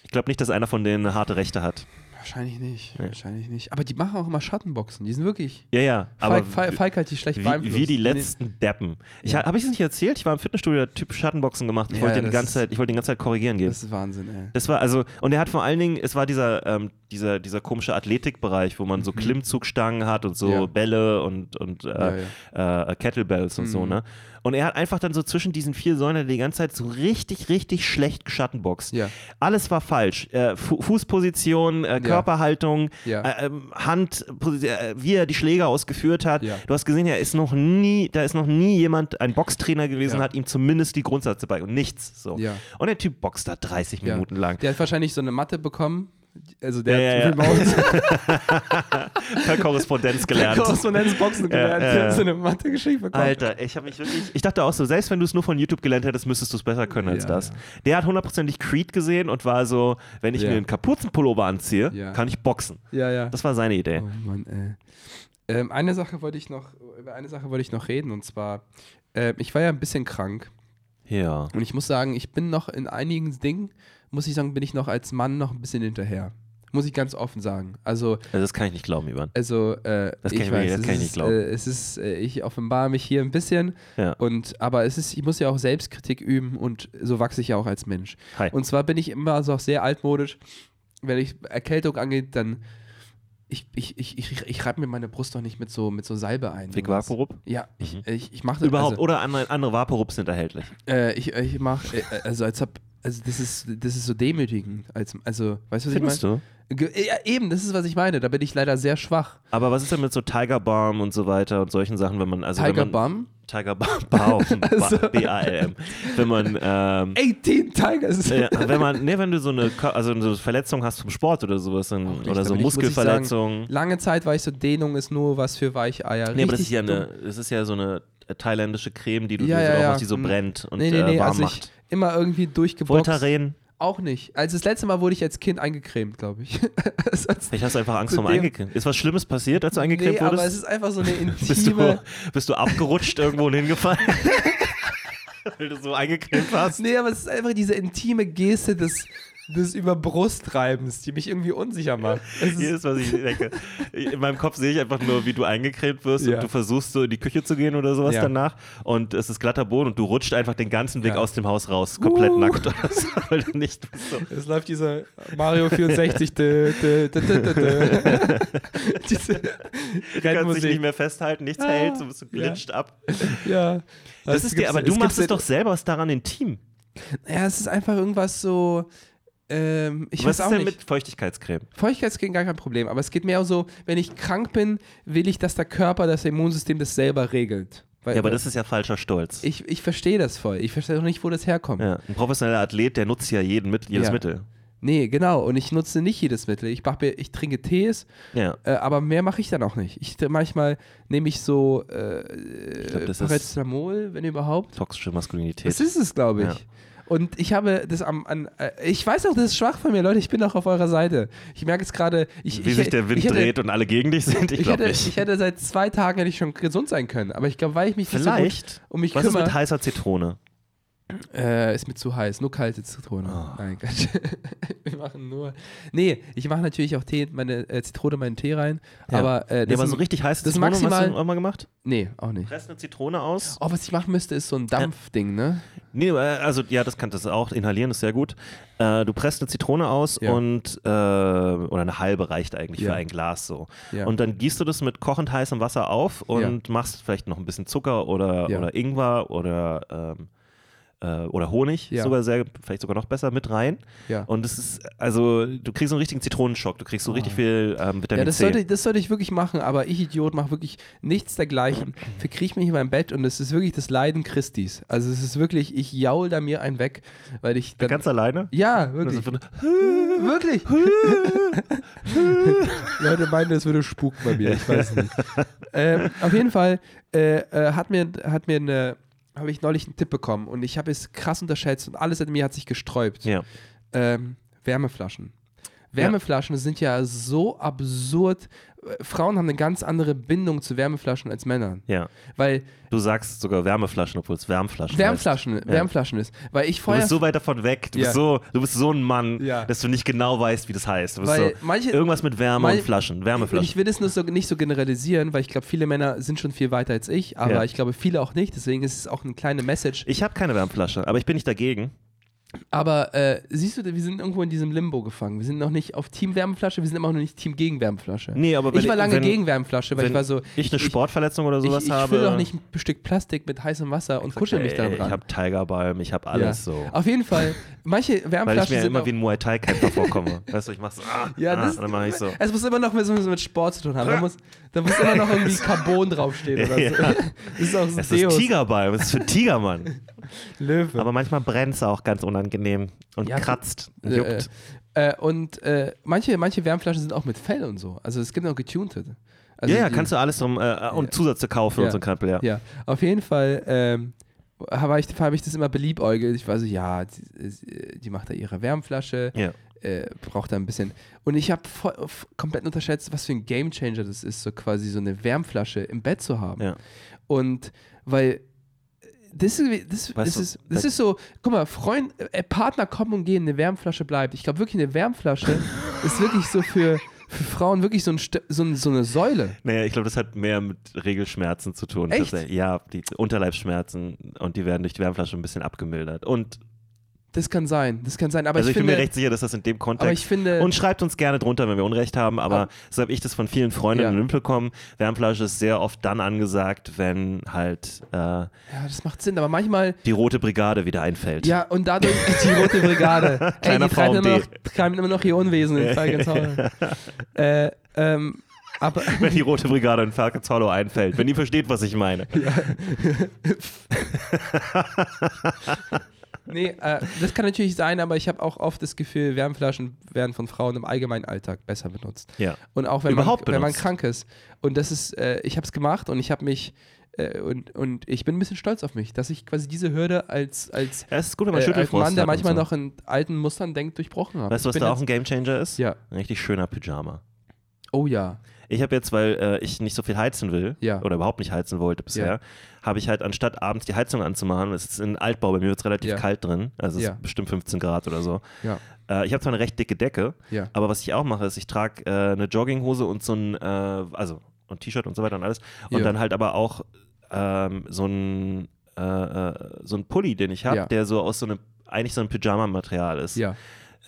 Ich glaube nicht, dass einer von denen harte Rechte hat. Wahrscheinlich nicht, Ja. wahrscheinlich nicht. Aber die machen auch immer Schattenboxen, die sind wirklich. Ja, ja. Aber Falk, Falk, hat die schlecht wie, beeinflusst. wie die letzten Deppen. Ich, Ja. Habe ich es nicht erzählt? Ich war im Fitnessstudio, der Typ Schattenboxen gemacht. Ich Ja, wollte ja, den ganze ist- Zeit, ich wollte die ganze Zeit korrigieren gehen. Das ist Wahnsinn, ey. Das war also, und er hat vor allen Dingen, es war dieser, ähm, dieser, dieser komische Athletikbereich, wo man so Mhm. Klimmzugstangen hat und so Ja. Bälle und, und äh, Äh, Kettlebells und so, Mhm. ne? Und er hat einfach dann so zwischen diesen vier Säulen die ganze Zeit so richtig, richtig schlecht geschattenboxt. Ja. Alles war falsch. Äh, Fu Fußposition, äh, Körperhaltung, Ja. äh, ähm, Hand, äh, wie er die Schläge ausgeführt hat. Ja. Du hast gesehen, er ist noch nie, da ist noch nie jemand, ein Boxtrainer gewesen, Ja. hat ihm zumindest die Grundsätze bei und nichts. So. Ja. Und der Typ boxt da 30 Ja. Minuten lang. Der hat wahrscheinlich so eine Matte bekommen. Also der Ja, ja, hat <laughs> remote Per Korrespondenz gelernt. Korrespondenzboxen gelernt. Ja, ja. hat so eine Matte geschickt bekommen. Alter, ich habe mich wirklich. Ich dachte auch so, selbst wenn du es nur von YouTube gelernt hättest, müsstest du es besser können als Ja, das. ja. Der hat hundertprozentig Creed gesehen und war so, wenn ich Ja. mir einen Kapuzenpullover anziehe, Ja. kann ich boxen. Ja, ja. Das war seine Idee. Oh Mann, ey. Ähm, eine Sache wollte ich noch, über eine Sache wollte ich noch reden und zwar, äh, ich war ja ein bisschen krank Ja. und ich muss sagen, ich bin noch in einigen Dingen, muss ich sagen, bin ich noch als Mann noch ein bisschen hinterher. Muss ich ganz offen sagen. Also, Also das kann ich nicht glauben, Ivan. also äh, Das kann ich ich weiß, das kann ich ist, nicht glauben. Äh, es ist, äh, ich offenbare mich hier ein bisschen Ja. und aber es ist, ich muss ja auch Selbstkritik üben und so wachse ich ja auch als Mensch. Hi. Und zwar bin ich immer so auch sehr altmodisch. Wenn ich Erkältung angeht, dann ich, ich, ich, ich, ich reibe mir meine Brust doch nicht mit so, mit so Salbe ein. Vic sowas. Vaporub? Ja, ich, ich, ich mache das Überhaupt, Also, oder andere, andere Vaporubs sind erhältlich. äh, ich ich mache, äh, also als hab, also das ist, das ist so demütigend. Als, also, weißt du, was Findest ich meine? du? Ja, eben, das ist, was ich meine. Da bin ich leider sehr schwach. Aber was ist denn mit so Tiger Balm und so weiter und solchen Sachen, wenn man also Tiger wenn man, Bum? Tiger Balm, <laughs> Also- B-A-L-M. Wenn man ähm, 18 Tigers. ja, wenn man, nee, wenn du so eine, also so eine Verletzung hast vom Sport oder sowas, dann, nicht, oder so bin ich- muss ich Muskelverletzung. Lange Zeit war ich so, Dehnung ist nur was für Weicheier. nee, aber das ist ja eine, das ist ja so eine äh, thailändische Creme, die du Ja, dir so ja, drauf ja. machst, die so Mhm. brennt und Nee, nee, äh, nee, warm also ich macht. Immer irgendwie durchgeboxt. Voltaren. Auch nicht. Also das letzte Mal wurde ich als Kind eingecremt, glaube <laughs> ich. Hast du einfach Angst Zu vor dem dem- Eingecremt. Ist was Schlimmes passiert, als du eingecremt nee, aber wurdest? es ist einfach so eine <laughs> bist, du, intime... bist du abgerutscht irgendwo und hingefallen? <laughs> Weil du so eingecremt warst? Nee, aber es ist einfach diese intime Geste des, des über Brustreibens, die mich irgendwie unsicher macht. <laughs> Es ist, Jedes, was ich denke. In meinem Kopf sehe ich einfach nur, wie du eingecremt wirst Ja. und du versuchst so in die Küche zu gehen oder sowas Ja. danach und es ist glatter Boden und du rutscht einfach den ganzen Weg Ja. aus dem Haus raus, komplett Uh. nackt weil du nicht so. es läuft dieser Mario 64 dö, dö, dö, diese Du kannst dich nicht mehr festhalten, nichts Ah, hält, so bist du glitscht ab. Ja. Das ist dir, aber du machst es doch selber, ist daran intim. Ja, es ist einfach irgendwas so. Ähm, ich Was weiß ist auch denn nicht. mit Feuchtigkeitscreme? Feuchtigkeitscreme gar kein Problem, aber es geht mehr so, wenn ich krank bin, will ich, dass der Körper, das Immunsystem das selber regelt. Weil, Ja, aber das ist ja falscher Stolz. ich, ich verstehe das voll. Ich verstehe auch nicht, wo das herkommt. ja, ein professioneller Athlet, der nutzt ja jeden mit, jedes Ja. Mittel. Nee, genau. Und ich nutze nicht jedes Mittel. Ich, mach mir, ich trinke Tees, Ja. äh, aber mehr mache ich dann auch nicht. Ich, manchmal nehme ich so äh, glaub, das ist- Paracetamol, wenn überhaupt. Toxische Maskulinität. Das ist es, glaube ich. Und ich habe das am, an, äh, ich weiß auch, das ist schwach von mir, Leute, ich bin auch auf eurer Seite. Ich merke jetzt gerade, ich, Wie ich, sich der Wind hätte, dreht und alle gegen dich sind, ich Ich glaube hätte, nicht. ich hätte seit zwei Tagen hätte ich schon gesund sein können, aber ich glaube, weil ich mich nicht so Vielleicht. gut um mich Was ist kümmere, mit heißer Zitrone? Äh, ist mir zu heiß, nur kalte Zitrone. Oh. Nein, Gott. <laughs> Wir machen nur. Nee, ich mache natürlich auch Tee, meine äh, Zitrone, meinen Tee rein, Ja. aber äh, Nee, aber so richtig heiße das Zitrone, hast maximal- du auch mal gemacht? Nee, auch nicht. Presst eine Zitrone aus. Oh, was ich machen müsste, ist so ein Dampfding, ne? Nee, äh, also ja, das kann das auch. Inhalieren ist sehr gut. Äh, du presst eine Zitrone aus Ja. und äh, oder eine halbe reicht eigentlich Ja. für ein Glas so. Und dann gießt du das mit kochend heißem Wasser auf und machst vielleicht noch ein bisschen Zucker oder, oder Ingwer oder ähm, äh, oder Honig, Ja. sogar sehr, vielleicht sogar noch besser mit rein. Ja. Und das ist, also du kriegst so einen richtigen Zitronenschock, du kriegst so richtig viel ähm, Vitamin Ja, das C. sollte, das sollte ich wirklich machen, aber ich Idiot mache wirklich nichts dergleichen. <clears throat> Verkriech mich in meinem Bett und es ist wirklich das Leiden Christis. Also es ist wirklich, ich jaul da mir einen weg, weil ich dann, Ganz alleine? Ja, wirklich. <laughs> Wirklich. <laughs> Leute meinen, es würde spuken bei mir, ich weiß nicht. <laughs> ähm, auf jeden Fall äh, äh, hat mir, hat mir eine, habe ich neulich einen Tipp bekommen und ich habe es krass unterschätzt und alles in mir hat sich gesträubt. ja. Ähm, Wärmeflaschen. Wärmeflaschen sind ja so absurd. Äh, Frauen haben eine ganz andere Bindung zu Wärmeflaschen als Männer. ja. Weil Du sagst sogar Wärmeflaschen, obwohl es Wärmflaschen Wärmflaschen, heißt. Wärmflaschen ist. Weil ich Du vorher. bist so weit davon weg. Du, Ja. bist, so, du bist so ein Mann, Ja. dass du nicht genau weißt, wie das heißt. Du Weil so, manche- irgendwas mit Wärme Mein- und Flaschen. Wärmeflaschen. ich will das nur so, nicht so generalisieren, weil ich glaube, viele Männer sind schon viel weiter als ich, aber Ja. ich glaube, viele auch nicht. Deswegen ist es auch eine kleine Message. Ich habe keine Wärmflasche, aber ich bin nicht dagegen. Aber äh, siehst du, wir sind irgendwo in diesem Limbo gefangen. Wir sind noch nicht auf Team Wärmeflasche, wir sind immer noch nicht Team gegen Wärmeflasche. Nee, aber wenn ich war lange wenn, gegen Wärmeflasche, weil ich war so. ich eine ich, Sportverletzung oder sowas ich, ich habe. fülle doch nicht ein Stück Plastik mit heißem Wasser und kuschel mich ey, da dran. Ich habe Tigerbalm, ich habe alles ja. so. Auf jeden Fall, manche <laughs> Weil ich mir sind immer wie ein Muay Thai-Kämpfer vorkomme. <laughs> Weißt du, ich mach so, ah, Ja, ah, das- dann mache ich so. Es muss immer noch mit, so mit Sport zu tun haben. Da muss, da muss immer noch irgendwie <laughs> Carbon draufstehen oder so. Ja. Das ist auch so Es ist Tigerbalm, es ist für Tigermann. Löwe. Aber manchmal brennt es auch ganz unangenehm und Ja, kratzt und Äh, juckt. Äh, und äh, manche, manche Wärmflaschen sind auch mit Fell und so. Also es gibt auch getunte. Also ja, ja, kannst du alles drum äh, und Zusatz kaufen Ja. und so ein Krempel, ja. Ja, auf jeden Fall ähm, habe ich, habe ich das immer beliebäugelt. Ich war so, ja, die, die macht da ihre Wärmflasche, Ja. äh, braucht da ein bisschen. Und ich habe komplett unterschätzt, was für ein Gamechanger das ist, so quasi so eine Wärmflasche im Bett zu haben. Ja. Und weil Das ist, das, Weißt das, ist, das da- ist so, guck mal, Freund, äh, Partner kommen und gehen, eine Wärmflasche bleibt. Ich glaube wirklich, eine Wärmflasche <laughs> ist wirklich so für, für Frauen wirklich so, ein, so, ein, so eine Säule. Naja, ich glaube, das hat mehr mit Regelschmerzen zu tun. Echt? Dass Ja, die Unterleibsschmerzen und die werden durch die Wärmflasche ein bisschen abgemildert. Und Das kann sein, das kann sein. Aber also ich, ich, bin finde, mir recht sicher, dass das in dem Kontext. finde, Und schreibt uns gerne drunter, wenn wir Unrecht haben, aber Aber- so habe ich das von vielen Freundinnen Ja. mitbekommen. Wärmflasche ist sehr oft dann angesagt, wenn halt äh, ja, das macht Sinn, aber manchmal, die Rote Brigade wieder einfällt. ja, und dadurch <laughs> die Rote Brigade. Ey, Kleiner die treiben immer, noch, treiben immer noch ihr Unwesen in Falkenshaus. <laughs> äh, ähm, aber, <laughs> Wenn die Rote Brigade in Falcons Hollow einfällt. Wenn ihr versteht, was ich meine. Nee, äh, das kann natürlich sein, aber ich habe auch oft das Gefühl, Wärmflaschen werden von Frauen im allgemeinen Alltag besser benutzt. Ja. Und auch wenn, Überhaupt man, wenn man benutzt. krank ist. Und das ist, äh, ich habe es gemacht und ich habe mich, äh, und, und ich bin ein bisschen stolz auf mich, dass ich quasi diese Hürde als, als, Ja, gut, äh, als Mann, der manchmal so. noch in alten Mustern denkt, durchbrochen habe. Weißt du, was da auch ein Gamechanger ist? Ja. Ein richtig schöner Pyjama. Oh ja. Ich habe jetzt, weil äh, ich nicht so viel heizen will Ja. oder überhaupt nicht heizen wollte bisher, Ja. habe ich halt anstatt abends die Heizung anzumachen, es ist ein Altbau, bei mir wird es relativ Ja. kalt drin, also es ist bestimmt 15 Grad oder so. Äh, ich habe zwar eine recht dicke Decke, aber was ich auch mache, ist, ich trage äh, eine Jogginghose und so ein, äh, also und T-Shirt und so weiter und alles und dann halt aber auch ähm, so ein äh, äh, so ein Pulli, den ich habe, der so aus so einem eigentlich so ein Pyjama-Material ist.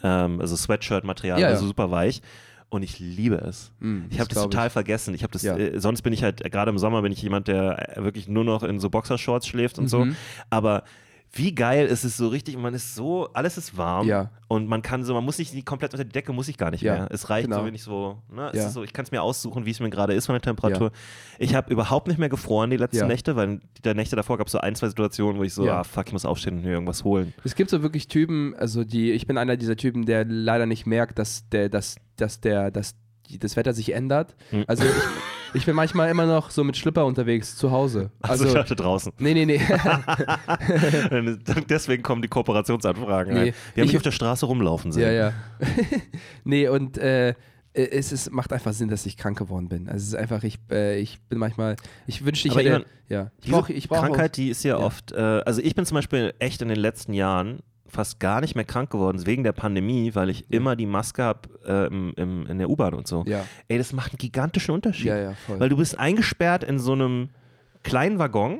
Ähm, also Sweatshirt-Material, also super weich. Und ich liebe es. Mm, Ich habe das glaub total vergessen. Ich habe das, Ja. äh, sonst bin ich halt, äh, gerade im Sommer bin ich jemand, der äh, wirklich nur noch in so Boxershorts schläft und so. Mhm. Aber wie geil ist es so richtig, man ist so, alles ist warm Ja. und man kann so, man muss sich die komplett unter die Decke, muss ich gar nicht Ja, mehr. Es reicht genau. so, wenn ich so, ne, Ja. ist so, ich kann es mir aussuchen, wie es mir gerade ist von der Temperatur. Ich habe überhaupt nicht mehr gefroren die letzten. Nächte, weil die Nächte davor gab es so ein, zwei Situationen, wo ich so, Ja. ah fuck, ich muss aufstehen und mir irgendwas holen. Es gibt so wirklich Typen, also die, ich bin einer dieser Typen, der leider nicht merkt, dass der, dass, dass der, dass die, das Wetter sich ändert. Hm. Also ich, ich bin manchmal immer noch so mit Schlipper unterwegs zu Hause. Also, Also, ich dachte draußen. nee, nee, nee. <laughs> Deswegen kommen die Kooperationsanfragen Nee, rein. Wir haben ich- auf der Straße rumlaufen sehen. ja, ja. <laughs> nee, und äh, es ist, macht einfach Sinn, dass ich krank geworden bin. Also es ist einfach, ich, äh, ich bin manchmal, ich wünschte, ich Aber hätte, ja. Ich brauche, ich brauche Krankheit, die ist ja, Ja. oft, äh, also ich bin zum Beispiel echt in den letzten Jahren fast gar nicht mehr krank geworden wegen der Pandemie, weil ich immer die Maske habe äh, im, im, in der U-Bahn und so. Ja, Ey, das macht einen gigantischen Unterschied. ja, ja, voll. Weil du bist eingesperrt in so einem kleinen Waggon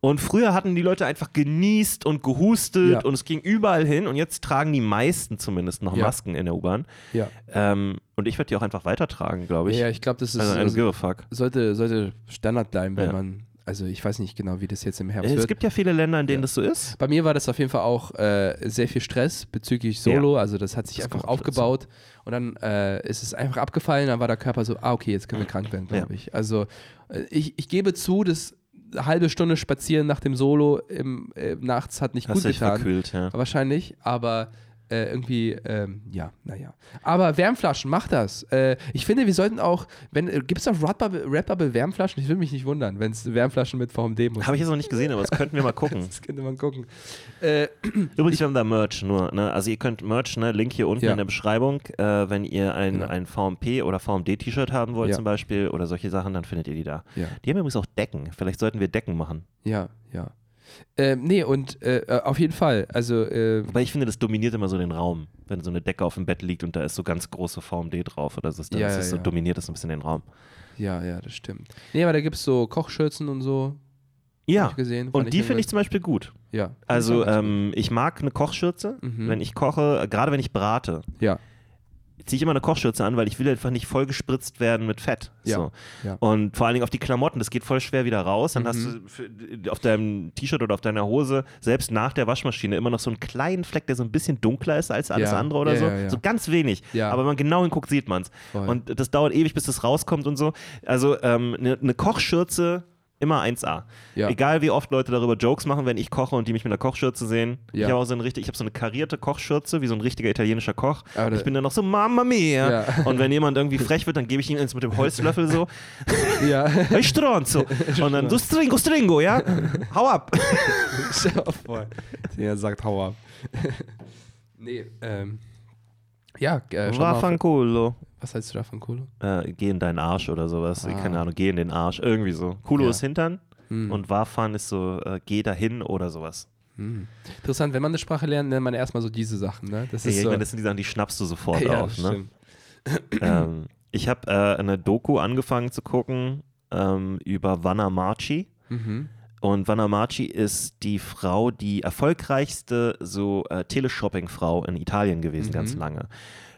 und früher hatten die Leute einfach genießt und gehustet Ja. und es ging überall hin und jetzt tragen die meisten zumindest noch Ja. Masken in der U-Bahn. ja. Ähm, und ich werde die auch einfach weitertragen, glaube ich. ja, ich glaube, das ist, also, I don't also, give a fuck. sollte, sollte Standard bleiben, wenn man, also ich weiß nicht genau, wie das jetzt im Herbst Es wird. gibt ja viele Länder, in denen Ja. das so ist. Bei mir war das auf jeden Fall auch äh, sehr viel Stress bezüglich Solo. Also das hat sich Das einfach kommt dazu. aufgebaut und dann äh, ist es einfach abgefallen. Dann war der Körper so, ah okay, jetzt können wir krank werden, glaube Ja. ich. Also äh, ich, ich gebe zu, dass eine halbe Stunde spazieren nach dem Solo im, äh, nachts hat nicht Hast gut getan. verkühlt, ja. Wahrscheinlich, aber äh, irgendwie, ähm, ja, naja. Aber Wärmflaschen, mach das. Äh, ich finde, wir sollten auch, wenn, äh, gibt es auf Redbubble, Redbubble Wärmflaschen? Ich würde mich nicht wundern, wenn es Wärmflaschen mit VMD muss. Habe ich jetzt noch nicht gesehen, aber das könnten wir mal gucken. <laughs> Das könnte man gucken. Äh, <clears throat> Übrigens, wir haben da Merch nur. Ne? Also ihr könnt Merch, ne? Link hier unten Ja. in der Beschreibung. Wenn ihr ein, Genau. ein VMP oder VMD-T-Shirt haben wollt Ja. zum Beispiel oder solche Sachen, dann findet ihr die da. ja. Die haben übrigens auch Decken. Vielleicht sollten wir Decken machen. Ja, ja. Ähm, nee, und äh, äh, auf jeden Fall. Also, äh, Wobei ich finde, das dominiert immer so den Raum. Wenn so eine Decke auf dem Bett liegt und da ist so ganz große VMD drauf oder so, dann Ja, ist ja, das so, ja. dominiert das ein bisschen den Raum. ja, ja, das stimmt. Nee, aber da gibt es so Kochschürzen und so. Ja, gesehen. Und die finde ich zum Beispiel gut. Ja. Also ich ähm, ich mag eine Kochschürze, Mhm. wenn ich koche, gerade wenn ich brate. Ja. Ziehe ich immer eine Kochschürze an, weil ich will einfach nicht voll gespritzt werden mit Fett. Ja, So. ja. Und vor allen Dingen auf die Klamotten, das geht voll schwer wieder raus. Dann Mhm. hast du für, auf deinem T-Shirt oder auf deiner Hose, selbst nach der Waschmaschine, immer noch so einen kleinen Fleck, der so ein bisschen dunkler ist als alles Ja, andere oder so. So ganz wenig. Ja. Aber wenn man genau hinguckt, sieht man es. Und das dauert ewig, bis das rauskommt und so. Also ähm, eine eine Kochschürze immer 1A. Ja. Egal wie oft Leute darüber Jokes machen, wenn ich koche und die mich mit einer Kochschürze sehen. Ich Ja. habe auch so eine richtig, ich habe so eine karierte Kochschürze, wie so ein richtiger italienischer Koch. Aber ich bin dann noch so, Mamma mia. Ja. Und wenn jemand irgendwie frech wird, dann gebe ich ihm eins mit dem Holzlöffel so, Ja. <laughs> hey Stronzo. <laughs> Und dann, du stringo, stringo, ja? <laughs> Hau ab. Der sagt, hau ab. nee, ähm. Ja, äh, schau mal Vaffanculo. Was heißt du davon, Kulo? Äh, geh in deinen Arsch oder sowas. Ah. Keine Ahnung, geh in den Arsch. Irgendwie so. Kulo Ja. ist Hintern. und wahr fahren ist so, äh, geh dahin oder sowas. Interessant, wenn man eine Sprache lernt, nennt man erstmal so diese Sachen. Ne? Das Ja, ist so, meine, das sind die Sachen, die schnappst du sofort <laughs> ja, auf. Ne? <clears throat> ähm, ich habe äh, eine Doku angefangen zu gucken ähm, über Vanna Marchi. Mhm. Und Vanna Marchi ist die Frau, die erfolgreichste so äh, Teleshopping-Frau in Italien gewesen, Mhm. ganz lange.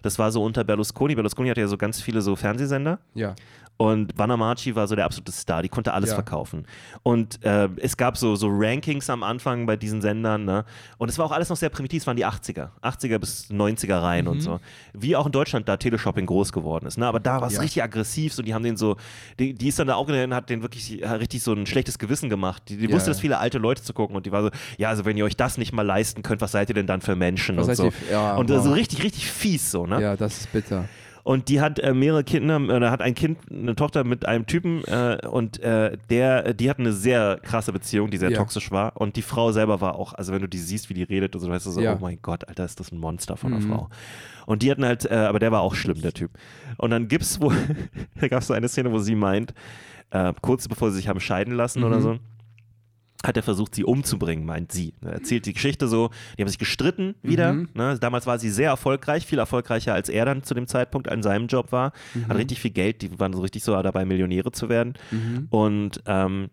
Das war so unter Berlusconi. Berlusconi hatte ja so ganz viele so Fernsehsender. Ja. Und Vanna Marchi war so der absolute Star, die konnte alles Ja. verkaufen. Und äh, es gab so, so Rankings am Anfang bei diesen Sendern, ne? Und es war auch alles noch sehr primitiv, es waren die 80er, 80er bis 90er Reihen Mhm. und so. Wie auch in Deutschland da Teleshopping groß geworden ist, ne? Aber da war es Ja. richtig aggressiv, so die haben den so, die, die ist dann da auch und hat den wirklich äh, richtig so ein schlechtes Gewissen gemacht. Die, die Ja. wusste, dass viele alte Leute zu gucken und die war so, ja, also wenn ihr euch das nicht mal leisten könnt, was seid ihr denn dann für Menschen Was und so. ja, und wow. so richtig, richtig fies so, ne? ja, das ist bitter. Und die hat äh, mehrere Kinder, oder hat ein Kind, eine Tochter mit einem Typen äh, und äh, der, die hatten eine sehr krasse Beziehung, die sehr Ja. toxisch war. Und die Frau selber war auch, also wenn du die siehst, wie die redet, und so weißt du so, Ja. oh mein Gott, Alter, ist das ein Monster von einer Mhm. Frau. Und die hatten halt, äh, aber der war auch schlimm, der Typ. Und dann gibt's wo, <laughs> da gab es so eine Szene, wo sie meint, äh, kurz bevor sie sich haben scheiden lassen Mhm. oder so, hat er versucht, sie umzubringen, meint sie. Er erzählt die Geschichte so, die haben sich gestritten wieder. Mhm. Ne? Damals war sie sehr erfolgreich, viel erfolgreicher als er dann zu dem Zeitpunkt an seinem Job war. Mhm. Hat richtig viel Geld, die waren so richtig so dabei, Millionäre zu werden. Mhm. Und ähm,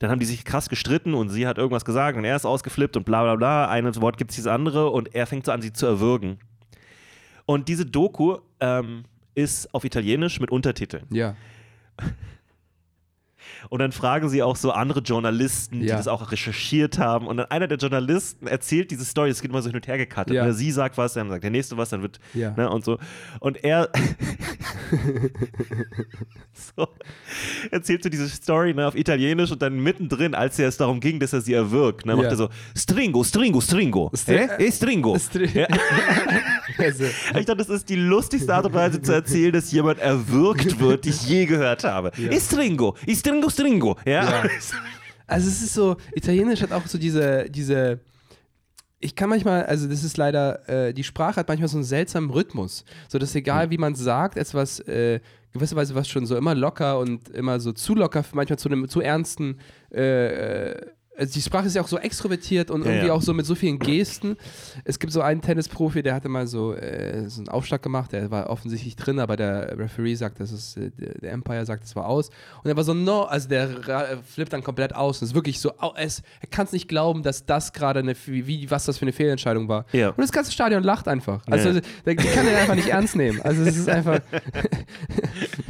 dann haben die sich krass gestritten und sie hat irgendwas gesagt und er ist ausgeflippt und bla bla bla. Ein Wort gibt es dieses andere und er fängt so an, sie zu erwürgen. Und diese Doku ähm, ist auf Italienisch mit Untertiteln. Ja. <laughs> Und dann fragen sie auch so andere Journalisten, die Ja. das auch recherchiert haben. Und dann einer der Journalisten erzählt diese Story, es geht immer so hin und her gecuttet. Ja. Sie sagt was, dann sagt der nächste was, dann wird, Ja. ne, und so. Und er <laughs> <laughs> so, erzählt so diese Story ne, auf Italienisch und dann mittendrin, als er es darum ging, dass er sie erwürgt, ne, macht er so, Stringo, Stringo, Stringo. Stri- Hä? Eh, Stringo. Stri- Ja. <laughs> Also, Ich dachte, das ist die lustigste Art und Weise zu erzählen, dass jemand erwürgt wird, die ich je gehört habe. Ja. Istringo, Istringo, Stringo. Ja. Ja. <laughs> Also es ist so, Italienisch hat auch so diese, diese, ich kann manchmal, also das ist leider, äh, die Sprache hat manchmal so einen seltsamen Rhythmus. So dass egal wie man sagt, etwas, äh, gewisserweise was schon so immer locker und immer so zu locker, manchmal zu einem zu ernsten, äh, äh, also die Sprache ist ja auch so extrovertiert und irgendwie ja. auch so mit so vielen Gesten. Es gibt so einen Tennisprofi, der hatte mal so, äh, so einen Aufschlag gemacht, der war offensichtlich drin, aber der Referee sagt, das ist, äh, der Empire sagt, das war aus. Und er war so, no, also der äh, flippt dann komplett aus. Und ist wirklich so, au- es, er kann es nicht glauben, dass das gerade eine, wie, was das für eine Fehlentscheidung war. Ja. Und das ganze Stadion lacht einfach. Also der, der kann den einfach nicht ernst nehmen. Also es ist <laughs> einfach. <laughs>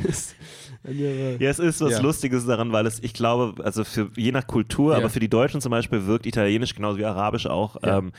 <laughs> es, Ja, es ist was Ja. Lustiges daran, weil es, ich glaube, also für je nach Kultur, Ja. aber für die Deutschen zum Beispiel wirkt Italienisch genauso wie Arabisch auch Ja. ähm,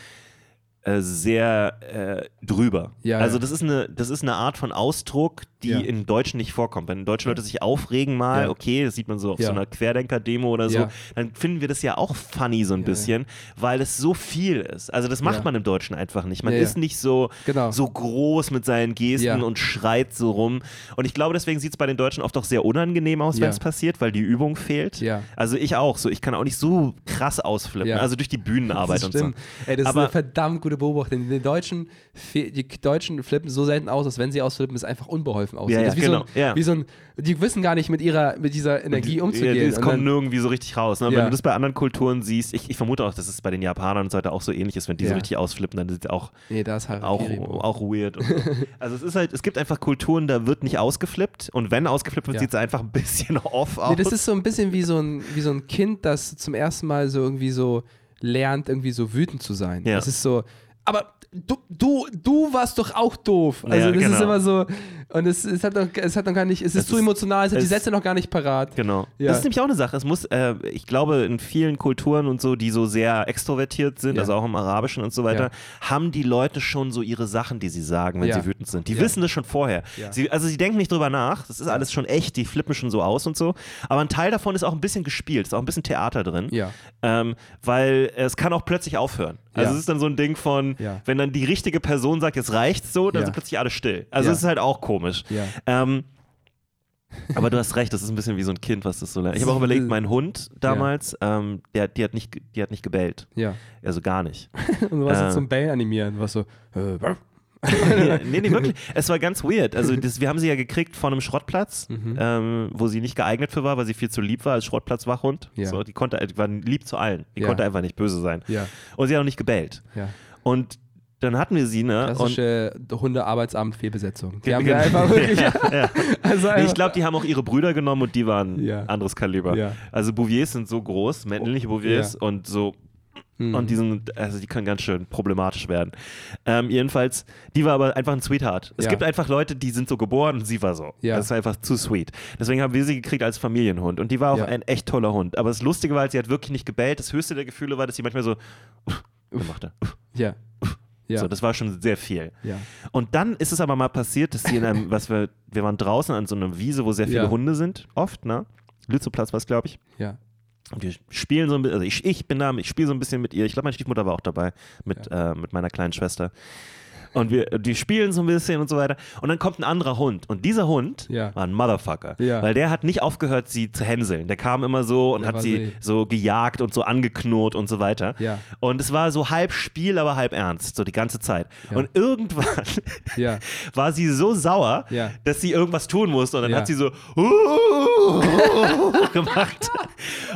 äh, sehr äh, drüber. Ja, also das ist eine, das ist eine Art von Ausdruck, die Ja. in Deutschen nicht vorkommt. Wenn deutsche Leute sich aufregen mal, Ja. okay, das sieht man so auf Ja. so einer Querdenker-Demo oder so, dann finden wir das ja auch funny so ein bisschen, weil es so viel ist. Also das macht man im Deutschen einfach nicht. Man ist nicht so, Genau. so groß mit seinen Gesten und schreit so rum. Und ich glaube, deswegen sieht es bei den Deutschen oft auch sehr unangenehm aus, wenn es passiert, weil die Übung fehlt. Also ich auch so. Ich kann auch nicht so krass ausflippen. Also durch die Bühnenarbeit und so. Ey, das ist Aber- eine verdammt gute Beobachtung. Die Deutschen, die Deutschen flippen so selten aus, dass wenn sie ausflippen, es einfach unbeholfen aussieht. Ja, ja, das genau, so ein, ja. wie so ein, die wissen gar nicht mit ihrer, mit dieser Energie umzugehen. Ja, es Und kommt nirgendwie so richtig raus. Ne? Ja. Wenn du das bei anderen Kulturen siehst, ich, ich vermute auch, dass es bei den Japanern und so weiter auch so ähnlich ist, wenn die so Ja. richtig ausflippen, dann ist es auch, nee, auch, auch weird. So. <laughs> also es ist halt, es gibt einfach Kulturen, da wird nicht ausgeflippt und wenn ausgeflippt wird, Ja. sieht es einfach ein bisschen <laughs> off aus. Nee, das ist so ein bisschen wie so ein, wie so ein Kind, das zum ersten Mal so irgendwie so lernt, irgendwie so wütend zu sein. Ja. Das ist so, aber du, du, du warst doch auch doof. Also Ja, das ist genau. immer so, und es, es, hat noch, es hat noch gar nicht, es ist Es zu ist- emotional, es hat die es- Sätze noch gar nicht parat. Genau. Ja. Das ist nämlich auch eine Sache. Es muss, äh, ich glaube, in vielen Kulturen und so, die so sehr extrovertiert sind, Ja. also auch im Arabischen und so weiter, haben die Leute schon so ihre Sachen, die sie sagen, wenn sie wütend sind. Die wissen das schon vorher. Sie, also sie denken nicht drüber nach. Das ist alles schon echt. Die flippen schon so aus und so. Aber ein Teil davon ist auch ein bisschen gespielt. Ist auch ein bisschen Theater drin. Ja. Ähm, weil es kann auch plötzlich aufhören. Also es ist dann so ein Ding von, wenn dann die richtige Person sagt, jetzt reicht's so, dann Ja. sind plötzlich alle still. Also Ja. es ist halt auch komisch. Ja. Ähm, aber du hast recht, das ist ein bisschen wie so ein Kind, was das so lernt. Ich habe auch überlegt, mein Hund damals, ähm, der, die, hat nicht, die hat nicht gebellt. Ja. Also gar nicht. <laughs> Und du warst Äh. jetzt zum Bellen animieren, was so, äh, nee, nee, wirklich. Es war ganz weird. Also das, wir haben sie ja gekriegt von einem Schrottplatz, Mhm. ähm, wo sie nicht geeignet für war, weil sie viel zu lieb war als Schrottplatzwachhund. Ja. So, die konnte, die war lieb zu allen. Die Ja. konnte einfach nicht böse sein. Ja, Und sie hat auch nicht gebellt. ja. Und dann hatten wir sie, ne? Klassische Hunde-Arbeitsamt-Fehlbesetzung. Die haben Genau. wir einfach wirklich. <laughs> ja, ja. <laughs> Also einfach, ich glaube, die haben auch ihre Brüder genommen und die waren Ja. anderes Kaliber. Ja. Also Bouviers sind so groß, männliche Bouviers Ja. und so Mhm. und die sind, also die können ganz schön problematisch werden. Ähm, jedenfalls, die war aber einfach ein Sweetheart. Es Ja. gibt einfach Leute, die sind so geboren und sie war so. Ja. Das ist einfach zu sweet. Deswegen haben wir sie gekriegt als Familienhund und die war auch Ja. ein echt toller Hund. Aber das Lustige war, sie hat wirklich nicht gebellt. Das höchste der Gefühle war, dass sie manchmal so <laughs> gemacht hat. ja. Ja. So, das war schon sehr viel. ja. Und dann ist es aber mal passiert, dass sie in einem, <laughs> was wir, wir waren draußen an so einer Wiese, wo sehr viele Ja. Hunde sind, oft, ne? Lützowplatz war es, glaube ich. Ja. Und wir spielen so ein bisschen, also ich, ich bin da, ich spiele so ein bisschen mit ihr. Ich glaube, meine Stiefmutter war auch dabei, mit, äh, mit meiner kleinen Schwester. Und wir, die spielen so ein bisschen und so weiter. Und dann kommt ein anderer Hund. Und dieser Hund Ja. war ein Motherfucker. Ja. Weil der hat nicht aufgehört, sie zu hänseln. Der kam immer so und Der hat sie so- so gejagt und so angeknurrt und so weiter. Ja. Und es war so halb Spiel, aber halb ernst, so die ganze Zeit. Und irgendwann <laughs> war sie so sauer, dass sie irgendwas tun musste. Und dann hat sie so <laughs> gemacht.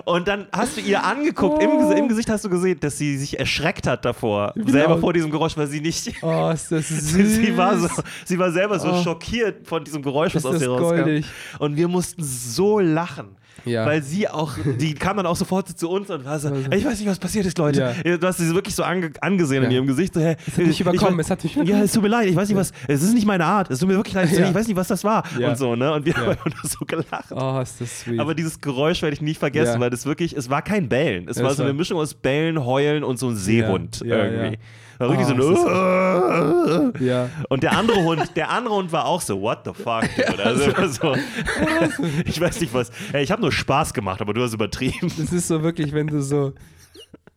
Und dann hast du ihr angeguckt, im, Ges- im Gesicht hast du gesehen, dass sie sich erschreckt hat davor, selber laut? vor diesem Geräusch, weil sie nicht. Oh, ist das süß. <laughs> Sie, sie, war so, sie war selber so Oh. schockiert von diesem Geräusch, was aus ihr rauskam. Und wir mussten so lachen. Ja. Weil sie auch, die kam dann auch sofort zu uns und war so, Also- ich weiß nicht, was passiert ist, Leute. Du hast sie wirklich so ange angesehen in Ja. ihrem Gesicht. So, hey, Es hat mich ich- überkommen, ich- es hat mich Ja, überkommen. es tut mir leid, ich weiß nicht, was, es ist nicht meine Art, es tut mir wirklich leid, Ja. ich weiß nicht, was das war. Ja. Und so, ne? Und wir Ja. haben einfach so gelacht. Oh, ist das sweet. Aber dieses Geräusch werde ich nie vergessen, Ja. weil das wirklich, es war kein Bellen. Es Ja, war so eine Mischung aus Bellen, Heulen und so ein Seehund Ja, ja, irgendwie. War wirklich Oh, so ein <laughs> ja. Und der andere Hund, der andere Hund war auch so, what the fuck, <laughs> dude? Also, so, <laughs> ich weiß nicht was. Ey, ich habe nur Spaß gemacht, aber du hast übertrieben. Das ist so wirklich, wenn du so,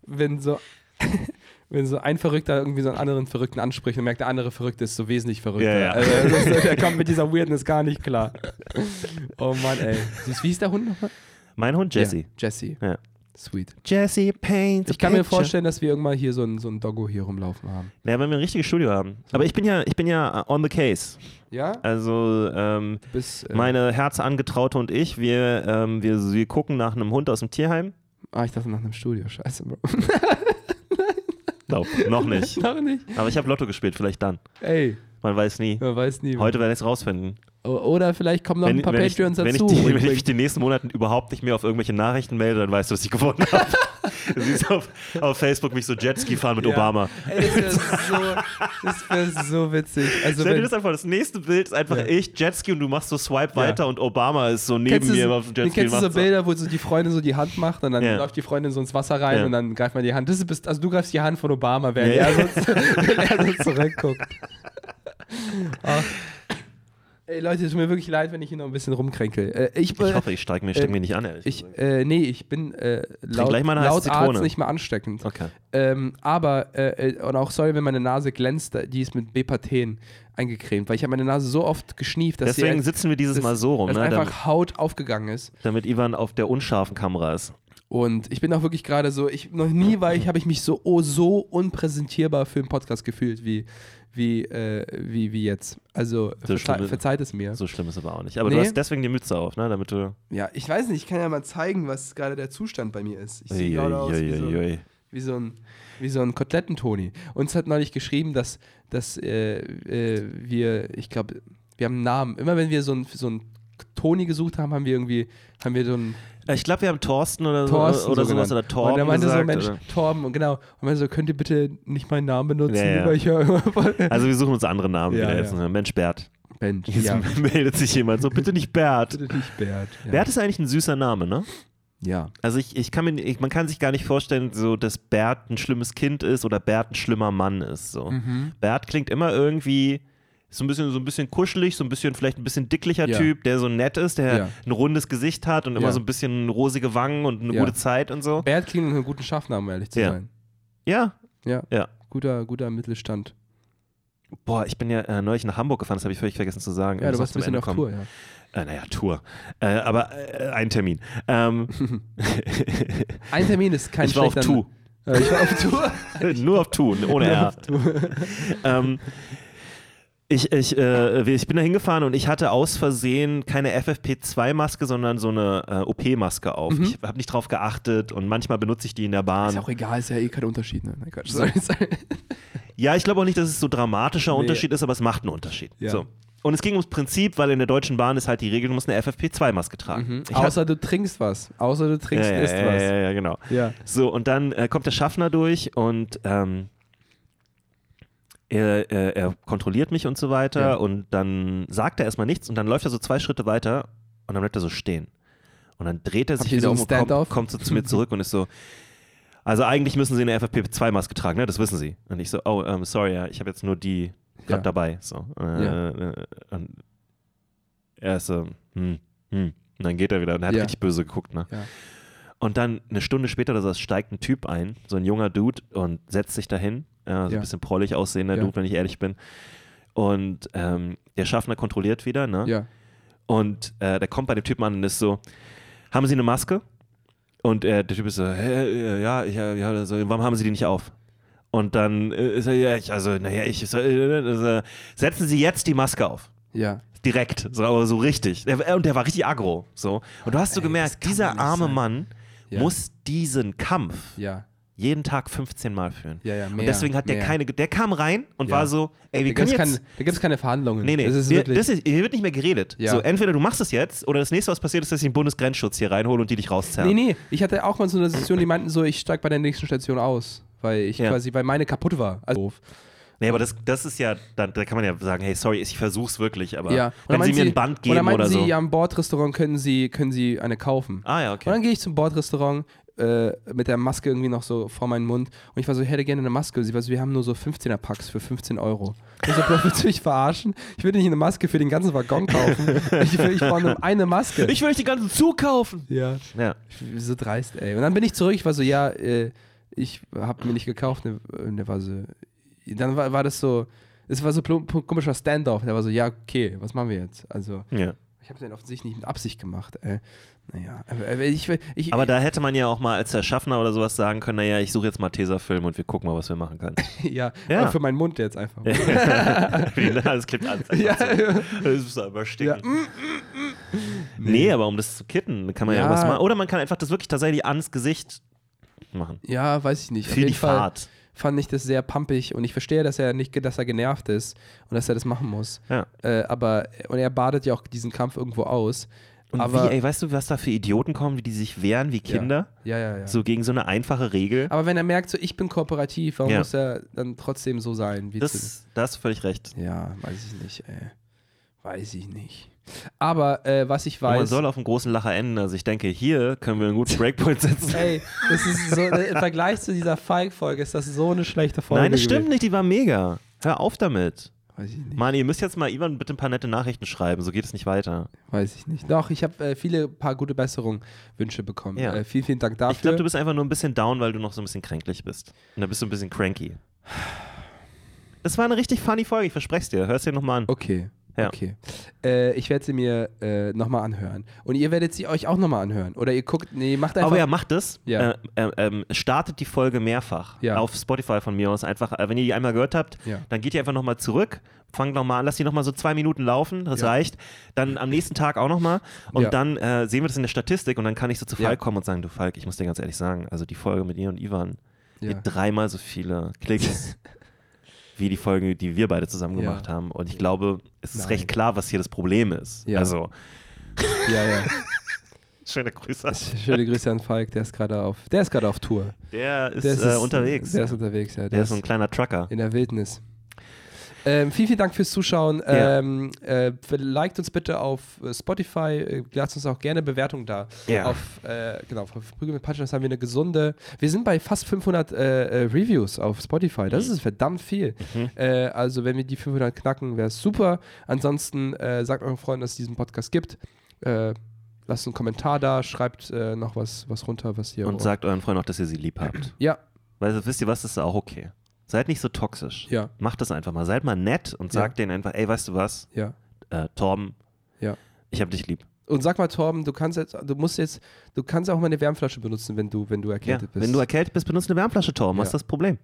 wenn so, wenn so ein Verrückter irgendwie so einen anderen Verrückten anspricht und merkt, der andere Verrückte ist so wesentlich verrückter. Ja, ja. Also, ist, der kommt mit dieser Weirdness gar nicht klar. Oh Mann, ey. Wie hieß der Hund nochmal? Mein Hund Jesse. Ja, Jesse. Ja. Sweet. Jesse paint. Ich kann mir vorstellen, dass wir irgendwann hier so ein, so ein Doggo hier rumlaufen haben. Ja, wenn wir ein richtiges Studio haben. Aber ich bin ja, ich bin ja on the case. Ja? Also ähm, Bis, äh, meine Herzangetraute und ich, wir, ähm, wir, wir gucken nach einem Hund aus dem Tierheim. ah, ich dachte nach einem Studio. Scheiße, Bro. <laughs> No, noch nicht. <laughs> Noch nicht. Aber ich habe Lotto gespielt, vielleicht dann. Ey, Man weiß nie. man weiß nie. Heute werde ich es rausfinden. Oder vielleicht kommen noch ein paar wenn, Patreons ich, wenn, dazu. ich die, wenn ich mich die nächsten Monaten überhaupt nicht mehr auf irgendwelche Nachrichten melde, dann weißt du, dass ich gewonnen habe. <laughs> du siehst auf, auf Facebook mich so Jetski fahren mit Ja. Obama. Ey, das wäre so, wär so witzig. Also, Stell dir wenn, das einfach, das nächste Bild ist einfach Ja. ich, Jetski und du machst so Swipe Ja. weiter und Obama ist so neben kennst mir so- auf dem Jetski. kennst du so Bilder, wo so die Freundin so die Hand macht und dann läuft die Freundin so ins Wasser rein und dann greift man die Hand. Das ist, also du greifst die Hand von Obama, während er, so, <laughs> wenn er so zurückguckt. <laughs> Ach. Ey Leute, es tut mir wirklich leid, wenn ich hier noch ein bisschen rumkränkel. Äh, ich, Ich hoffe, ich steige mir, steig äh, mir nicht an, ehrlich ich, äh, nee, ich bin äh, laut, laut. Arzt nicht mehr ansteckend. Okay. Ähm, aber, äh, äh, und auch sorry, wenn meine Nase glänzt, die ist mit Bepathen eingecremt, weil ich habe meine Nase so oft geschnieft, dass Deswegen sie sitzen wir dieses dass- Mal so rum, dass ne? einfach damit, Haut aufgegangen ist. damit Ivan auf der unscharfen Kamera ist. Und ich bin auch wirklich gerade so, ich noch nie war ich, habe ich mich so oh, so unpräsentierbar für einen Podcast gefühlt wie wie äh, wie, wie jetzt. Also So schlimm- verzeiht es mir. So schlimm ist aber auch nicht. Aber Nee. du hast deswegen die Mütze auf, ne? Damit du. Ja, ich weiß nicht, ich kann ja mal zeigen, was gerade der Zustand bei mir ist. Ich sehe gerade aus wie so, wie so ein wie so ein Kotelettentoni. Uns hat neulich geschrieben, dass, dass äh, äh, wir, ich glaube, wir haben einen Namen. Immer wenn wir so ein, so ein Toni gesucht haben, haben wir irgendwie, haben wir so einen Äh, Ich glaube, wir haben Thorsten oder, Thorsten so, oder so sowas genannt. oder Torben und er meinte gesagt, so, Mensch, oder? Torben, und genau. Und meinte so, könnt ihr bitte nicht meinen Namen benutzen, Ja, ja. weil ich höre. Also wir suchen uns andere Namen Ja, wieder jetzt. Mensch, Bert. Mensch, Jetzt ja. <laughs> meldet sich jemand so, bitte nicht Bert. Bitte nicht Bert. Bert ist eigentlich ein süßer Name, ne? Ja. Also ich, ich kann mir, ich, man kann sich gar nicht vorstellen, so, dass Bert ein schlimmes Kind ist oder Bert ein schlimmer Mann ist. So. Mhm. Bert klingt immer irgendwie so ein bisschen, so ein bisschen kuschelig, so ein bisschen vielleicht ein bisschen dicklicher Ja. Typ, der so nett ist, der Ja. ein rundes Gesicht hat und immer so ein bisschen rosige Wangen und eine gute Zeit und so. Bert klingt einem guten Schaffnamen, um ehrlich zu Ja. sein. Ja. Ja. Ja. Guter, guter Mittelstand. Boah, ich bin ja äh, neulich nach Hamburg gefahren, das habe ich völlig vergessen zu sagen. Ja, Ich du warst ein bisschen Ende auf kommen. Tour, ja. Äh, naja, Tour. Äh, aber äh, ein Termin. Ähm, <laughs> Ein Termin ist kein ich war auf. Tu. Äh, ich war auf <laughs> Tour. Nur auf Tu, ohne R. Tour. ähm, Ich, ich, äh, ich bin da hingefahren und ich hatte aus Versehen keine FFP2-Maske, sondern so eine äh, OP-Maske auf. Ich habe nicht drauf geachtet und manchmal benutze ich die in der Bahn. Ist auch egal, ist ja eh kein Unterschied. Ne? Nein, Quatsch. <laughs> Sorry, sorry. Ja, ich glaube auch nicht, dass es so dramatischer Nee. Unterschied ist, aber es macht einen Unterschied. Ja. So. Und es ging ums Prinzip, weil in der Deutschen Bahn ist halt die Regel, du musst eine FFP2-Maske tragen. Hab- Außer du trinkst was. Außer du trinkst, ja, ja, isst ja, was. ja, ja, genau. Ja. So, und dann äh, kommt der Schaffner durch und ähm, er, er, er kontrolliert mich und so weiter Ja. und dann sagt er erstmal nichts und dann läuft er so zwei Schritte weiter und dann bleibt er so stehen. Und dann dreht er Habt sich ihr wieder so um und kommt, kommt so zu mir zurück und ist so, also eigentlich müssen Sie eine FFP2-Maske tragen, ne? Das wissen Sie. Und ich so, oh, ähm, sorry, ja, ich habe jetzt nur die gerade Ja. dabei. So. Äh, Ja. äh, und er ist so, hm, hm. Und dann geht er wieder und er hat Ja. richtig böse geguckt, ne? Ja. Und dann eine Stunde später oder so steigt ein Typ ein, so ein junger Dude, und setzt sich dahin. Ja, so Ja. ein bisschen prollig aussehender Ja. Dude, wenn ich ehrlich bin. Und ähm, der Schaffner kontrolliert wieder, ne? Ja. Und äh, der kommt bei dem Typen an und ist so: Haben Sie eine Maske? Und äh, der Typ ist so: Hä, äh, ja, ja, ja, so, warum haben Sie die nicht auf? Und dann äh, ist er, ja, ich, also, naja, ich, so, äh, also, setzen Sie jetzt die Maske auf. Ja. Direkt, so, aber so richtig. Und der war richtig aggro. So. Und du hast so Ey, gemerkt, dieser arme sein. Mann Ja. muss diesen Kampf Ja. Jeden Tag 15 Mal führen. Ja, ja, und mehr, deswegen hat der mehr. keine, der kam rein und Ja. war so, ey, wir Da können gibt es jetzt... keine, da gibt's keine Verhandlungen. Nee, nee, Das ist wir, wirklich, das ist, hier wird nicht mehr geredet. Ja. So, entweder du machst es jetzt oder das nächste, was passiert, ist, dass ich den Bundesgrenzschutz hier reinhole und die dich rauszerren. nee, nee. Ich hatte auch mal so eine Situation, die meinten so, ich steig bei der nächsten Station aus. Weil ich Ja. quasi, weil meine kaputt war. Also, Nee, aber das, das ist ja, da, da kann man ja sagen, hey, sorry, ich versuch's wirklich, aber ja. Und wenn sie mir ein Band und geben oder sie, so. ja, im Bordrestaurant können sie, können sie eine kaufen. Ah ja, Und dann okay. gehe ich zum Bordrestaurant äh, mit der Maske irgendwie noch so vor meinen Mund und ich war so, ich hätte gerne eine Maske. Sie war so, wir haben nur so 15er-Packs für 15 Euro. Ich so, Bro, willst du mich verarschen? Ich will nicht eine Maske für den ganzen Waggon kaufen. <laughs> Ich, will, ich brauche nur eine Maske. Ich will euch die ganzen zukaufen. ja. Ja. So dreist, ey. Und dann bin ich zurück, ich war so, ja, äh, ich habe mir nicht gekauft. Und der- war so, dann war, war das so, es war so plum- komischer Standoff. Der war so, ja, okay, was machen wir jetzt? Also, ja. ich habe es dann offensichtlich nicht mit Absicht gemacht, ey. Naja, ich, ich, Aber da hätte man ja auch mal als der Schaffner oder sowas sagen können, naja, ich suche jetzt mal Tesafilm und wir gucken mal, was wir machen können. <laughs> ja, Ja. für meinen Mund jetzt einfach. <laughs> das klingt alles. Ja. Das ist aber sticken. Ja. mm, Nee, aber um das zu kitten, kann man ja, Ja. was machen. Oder man kann einfach das wirklich tatsächlich ans Gesicht machen. Ja, weiß ich nicht. Für die Fall Fahrt. fand ich das sehr pumpig und ich verstehe, dass er nicht, dass er genervt ist und dass er das machen muss. Ja. Äh, aber und er badet ja auch diesen Kampf irgendwo aus. Und aber wie, ey, weißt du, was da für Idioten kommen, wie die sich wehren wie Kinder? ja, ja, ja. So gegen so eine einfache Regel. aber wenn er merkt, so ich bin kooperativ, warum Ja. muss er dann trotzdem so sein? Wie Das, da hast du völlig recht. ja, weiß ich nicht. Ey. Weiß ich nicht. Aber äh, was ich Und man weiß. soll auf einen großen Lacher enden. Also ich denke, hier können wir einen guten Breakpoint setzen. <laughs> Ey, das ist so, im Vergleich zu dieser Falk-Folge ist das so eine schlechte Folge. Nein, das stimmt gewesen. nicht, die war mega. Hör auf damit. Weiß ich nicht. Mann, ihr müsst jetzt mal Ivan bitte ein paar nette Nachrichten schreiben, so geht es nicht weiter. Weiß ich nicht. Doch, ich habe äh, viele paar gute Besserungen, Wünsche bekommen. Ja. Äh, vielen, vielen Dank dafür. Ich glaube, du bist einfach nur ein bisschen down, weil du noch so ein bisschen kränklich bist. Und da bist du ein bisschen cranky. Das war eine richtig funny Folge, ich verspreche es dir. Hörst dir nochmal an. Okay. Ja. Okay. Äh, ich werde sie mir äh, nochmal anhören. Und ihr werdet sie euch auch nochmal anhören. Oder ihr guckt, nee, macht einfach. Aber ja, macht es. Ja. Äh, äh, ähm, startet die Folge mehrfach. Ja. Auf Spotify von mir aus. Einfach, äh, wenn ihr die einmal gehört habt, Ja. dann geht ihr einfach nochmal zurück, fangt nochmal an, lasst die nochmal so zwei Minuten laufen, das reicht. Dann am nächsten Tag auch nochmal. Und dann äh, sehen wir das in der Statistik und dann kann ich so zu. Falk kommen und sagen, du Falk, ich muss dir ganz ehrlich sagen, also die Folge mit dir und Ivan, die Ja. dreimal so viele Klicks. <laughs> Wie die Folge, die wir beide zusammen Ja. gemacht haben. Und ich glaube, es ist Nein. recht klar, was hier das Problem ist. Ja. Also, ja, ja. <laughs> schöne Grüße. Schöne Grüße an Falk, der ist gerade auf, der ist gerade auf Tour. Der ist, Der äh, unterwegs. Der ist unterwegs, ja. Der, Der ist so ein kleiner Trucker. in der Wildnis. Ähm, vielen, vielen Dank fürs Zuschauen. Ja. Ähm, äh, liked uns bitte auf äh, Spotify. Äh, lasst uns auch gerne Bewertung da. Ja. Auf, äh, genau, auf Prügel mit Punchline haben wir eine gesunde. Wir sind bei fast 500 äh, Reviews auf Spotify. Das ist verdammt viel. Mhm. Also, wenn wir die 500 knacken, wäre es super. Ansonsten sagt euren Freunden, dass es diesen Podcast gibt. Lasst einen Kommentar da, schreibt noch was, was runter, was ihr. Und sagt euren Freunden auch, dass ihr sie lieb habt. ja, Weil wisst ihr was, das ist auch okay. Seid nicht so toxisch. ja, Macht das einfach mal. Seid mal nett und Ja. sagt denen einfach, ey, weißt du was, ja. äh, Torben, Ja. ich hab dich lieb. Und sag mal, Torben, du kannst jetzt, du musst jetzt, du kannst auch mal eine Wärmflasche benutzen, wenn du, wenn du Ja. erkältet bist. Wenn du erkältet bist, benutzt eine Wärmflasche, Torben. Was Ja. ist das Problem?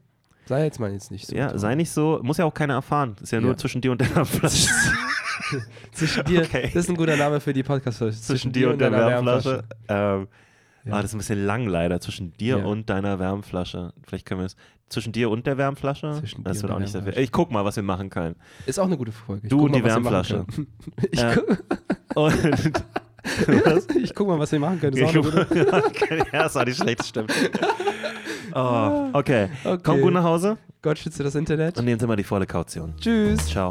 Sei jetzt mal jetzt nicht so. Ja, sei nicht so, muss ja auch keiner erfahren. Ist ja nur Ja. zwischen dir und deiner Flasche. <laughs> Zwischen dir, Okay. das ist ein guter Name für die Podcast-Folge. zwischen dir und der deiner Wärmflasche. Ähm, Ja. Ah, das ist ein bisschen lang leider. Zwischen dir Ja. und deiner Wärmflasche. Vielleicht können wir es. Zwischen dir und der Wärmflasche? Zwischen das wird auch nicht sehr viel. Ich guck mal, was wir machen können. Ist auch eine gute Folge. Ich Du guck und mal, die Wärmflasche. <laughs> Ich, gu <laughs> Und <laughs> ich guck mal, was wir machen können. Ist auch eine gute ja, das war nicht schlecht, stimmt. Oh, okay. Okay. Komm gut nach Hause Gott schütze das Internet. und nehmen Sie mal die volle Kaution. Tschüss. Ciao.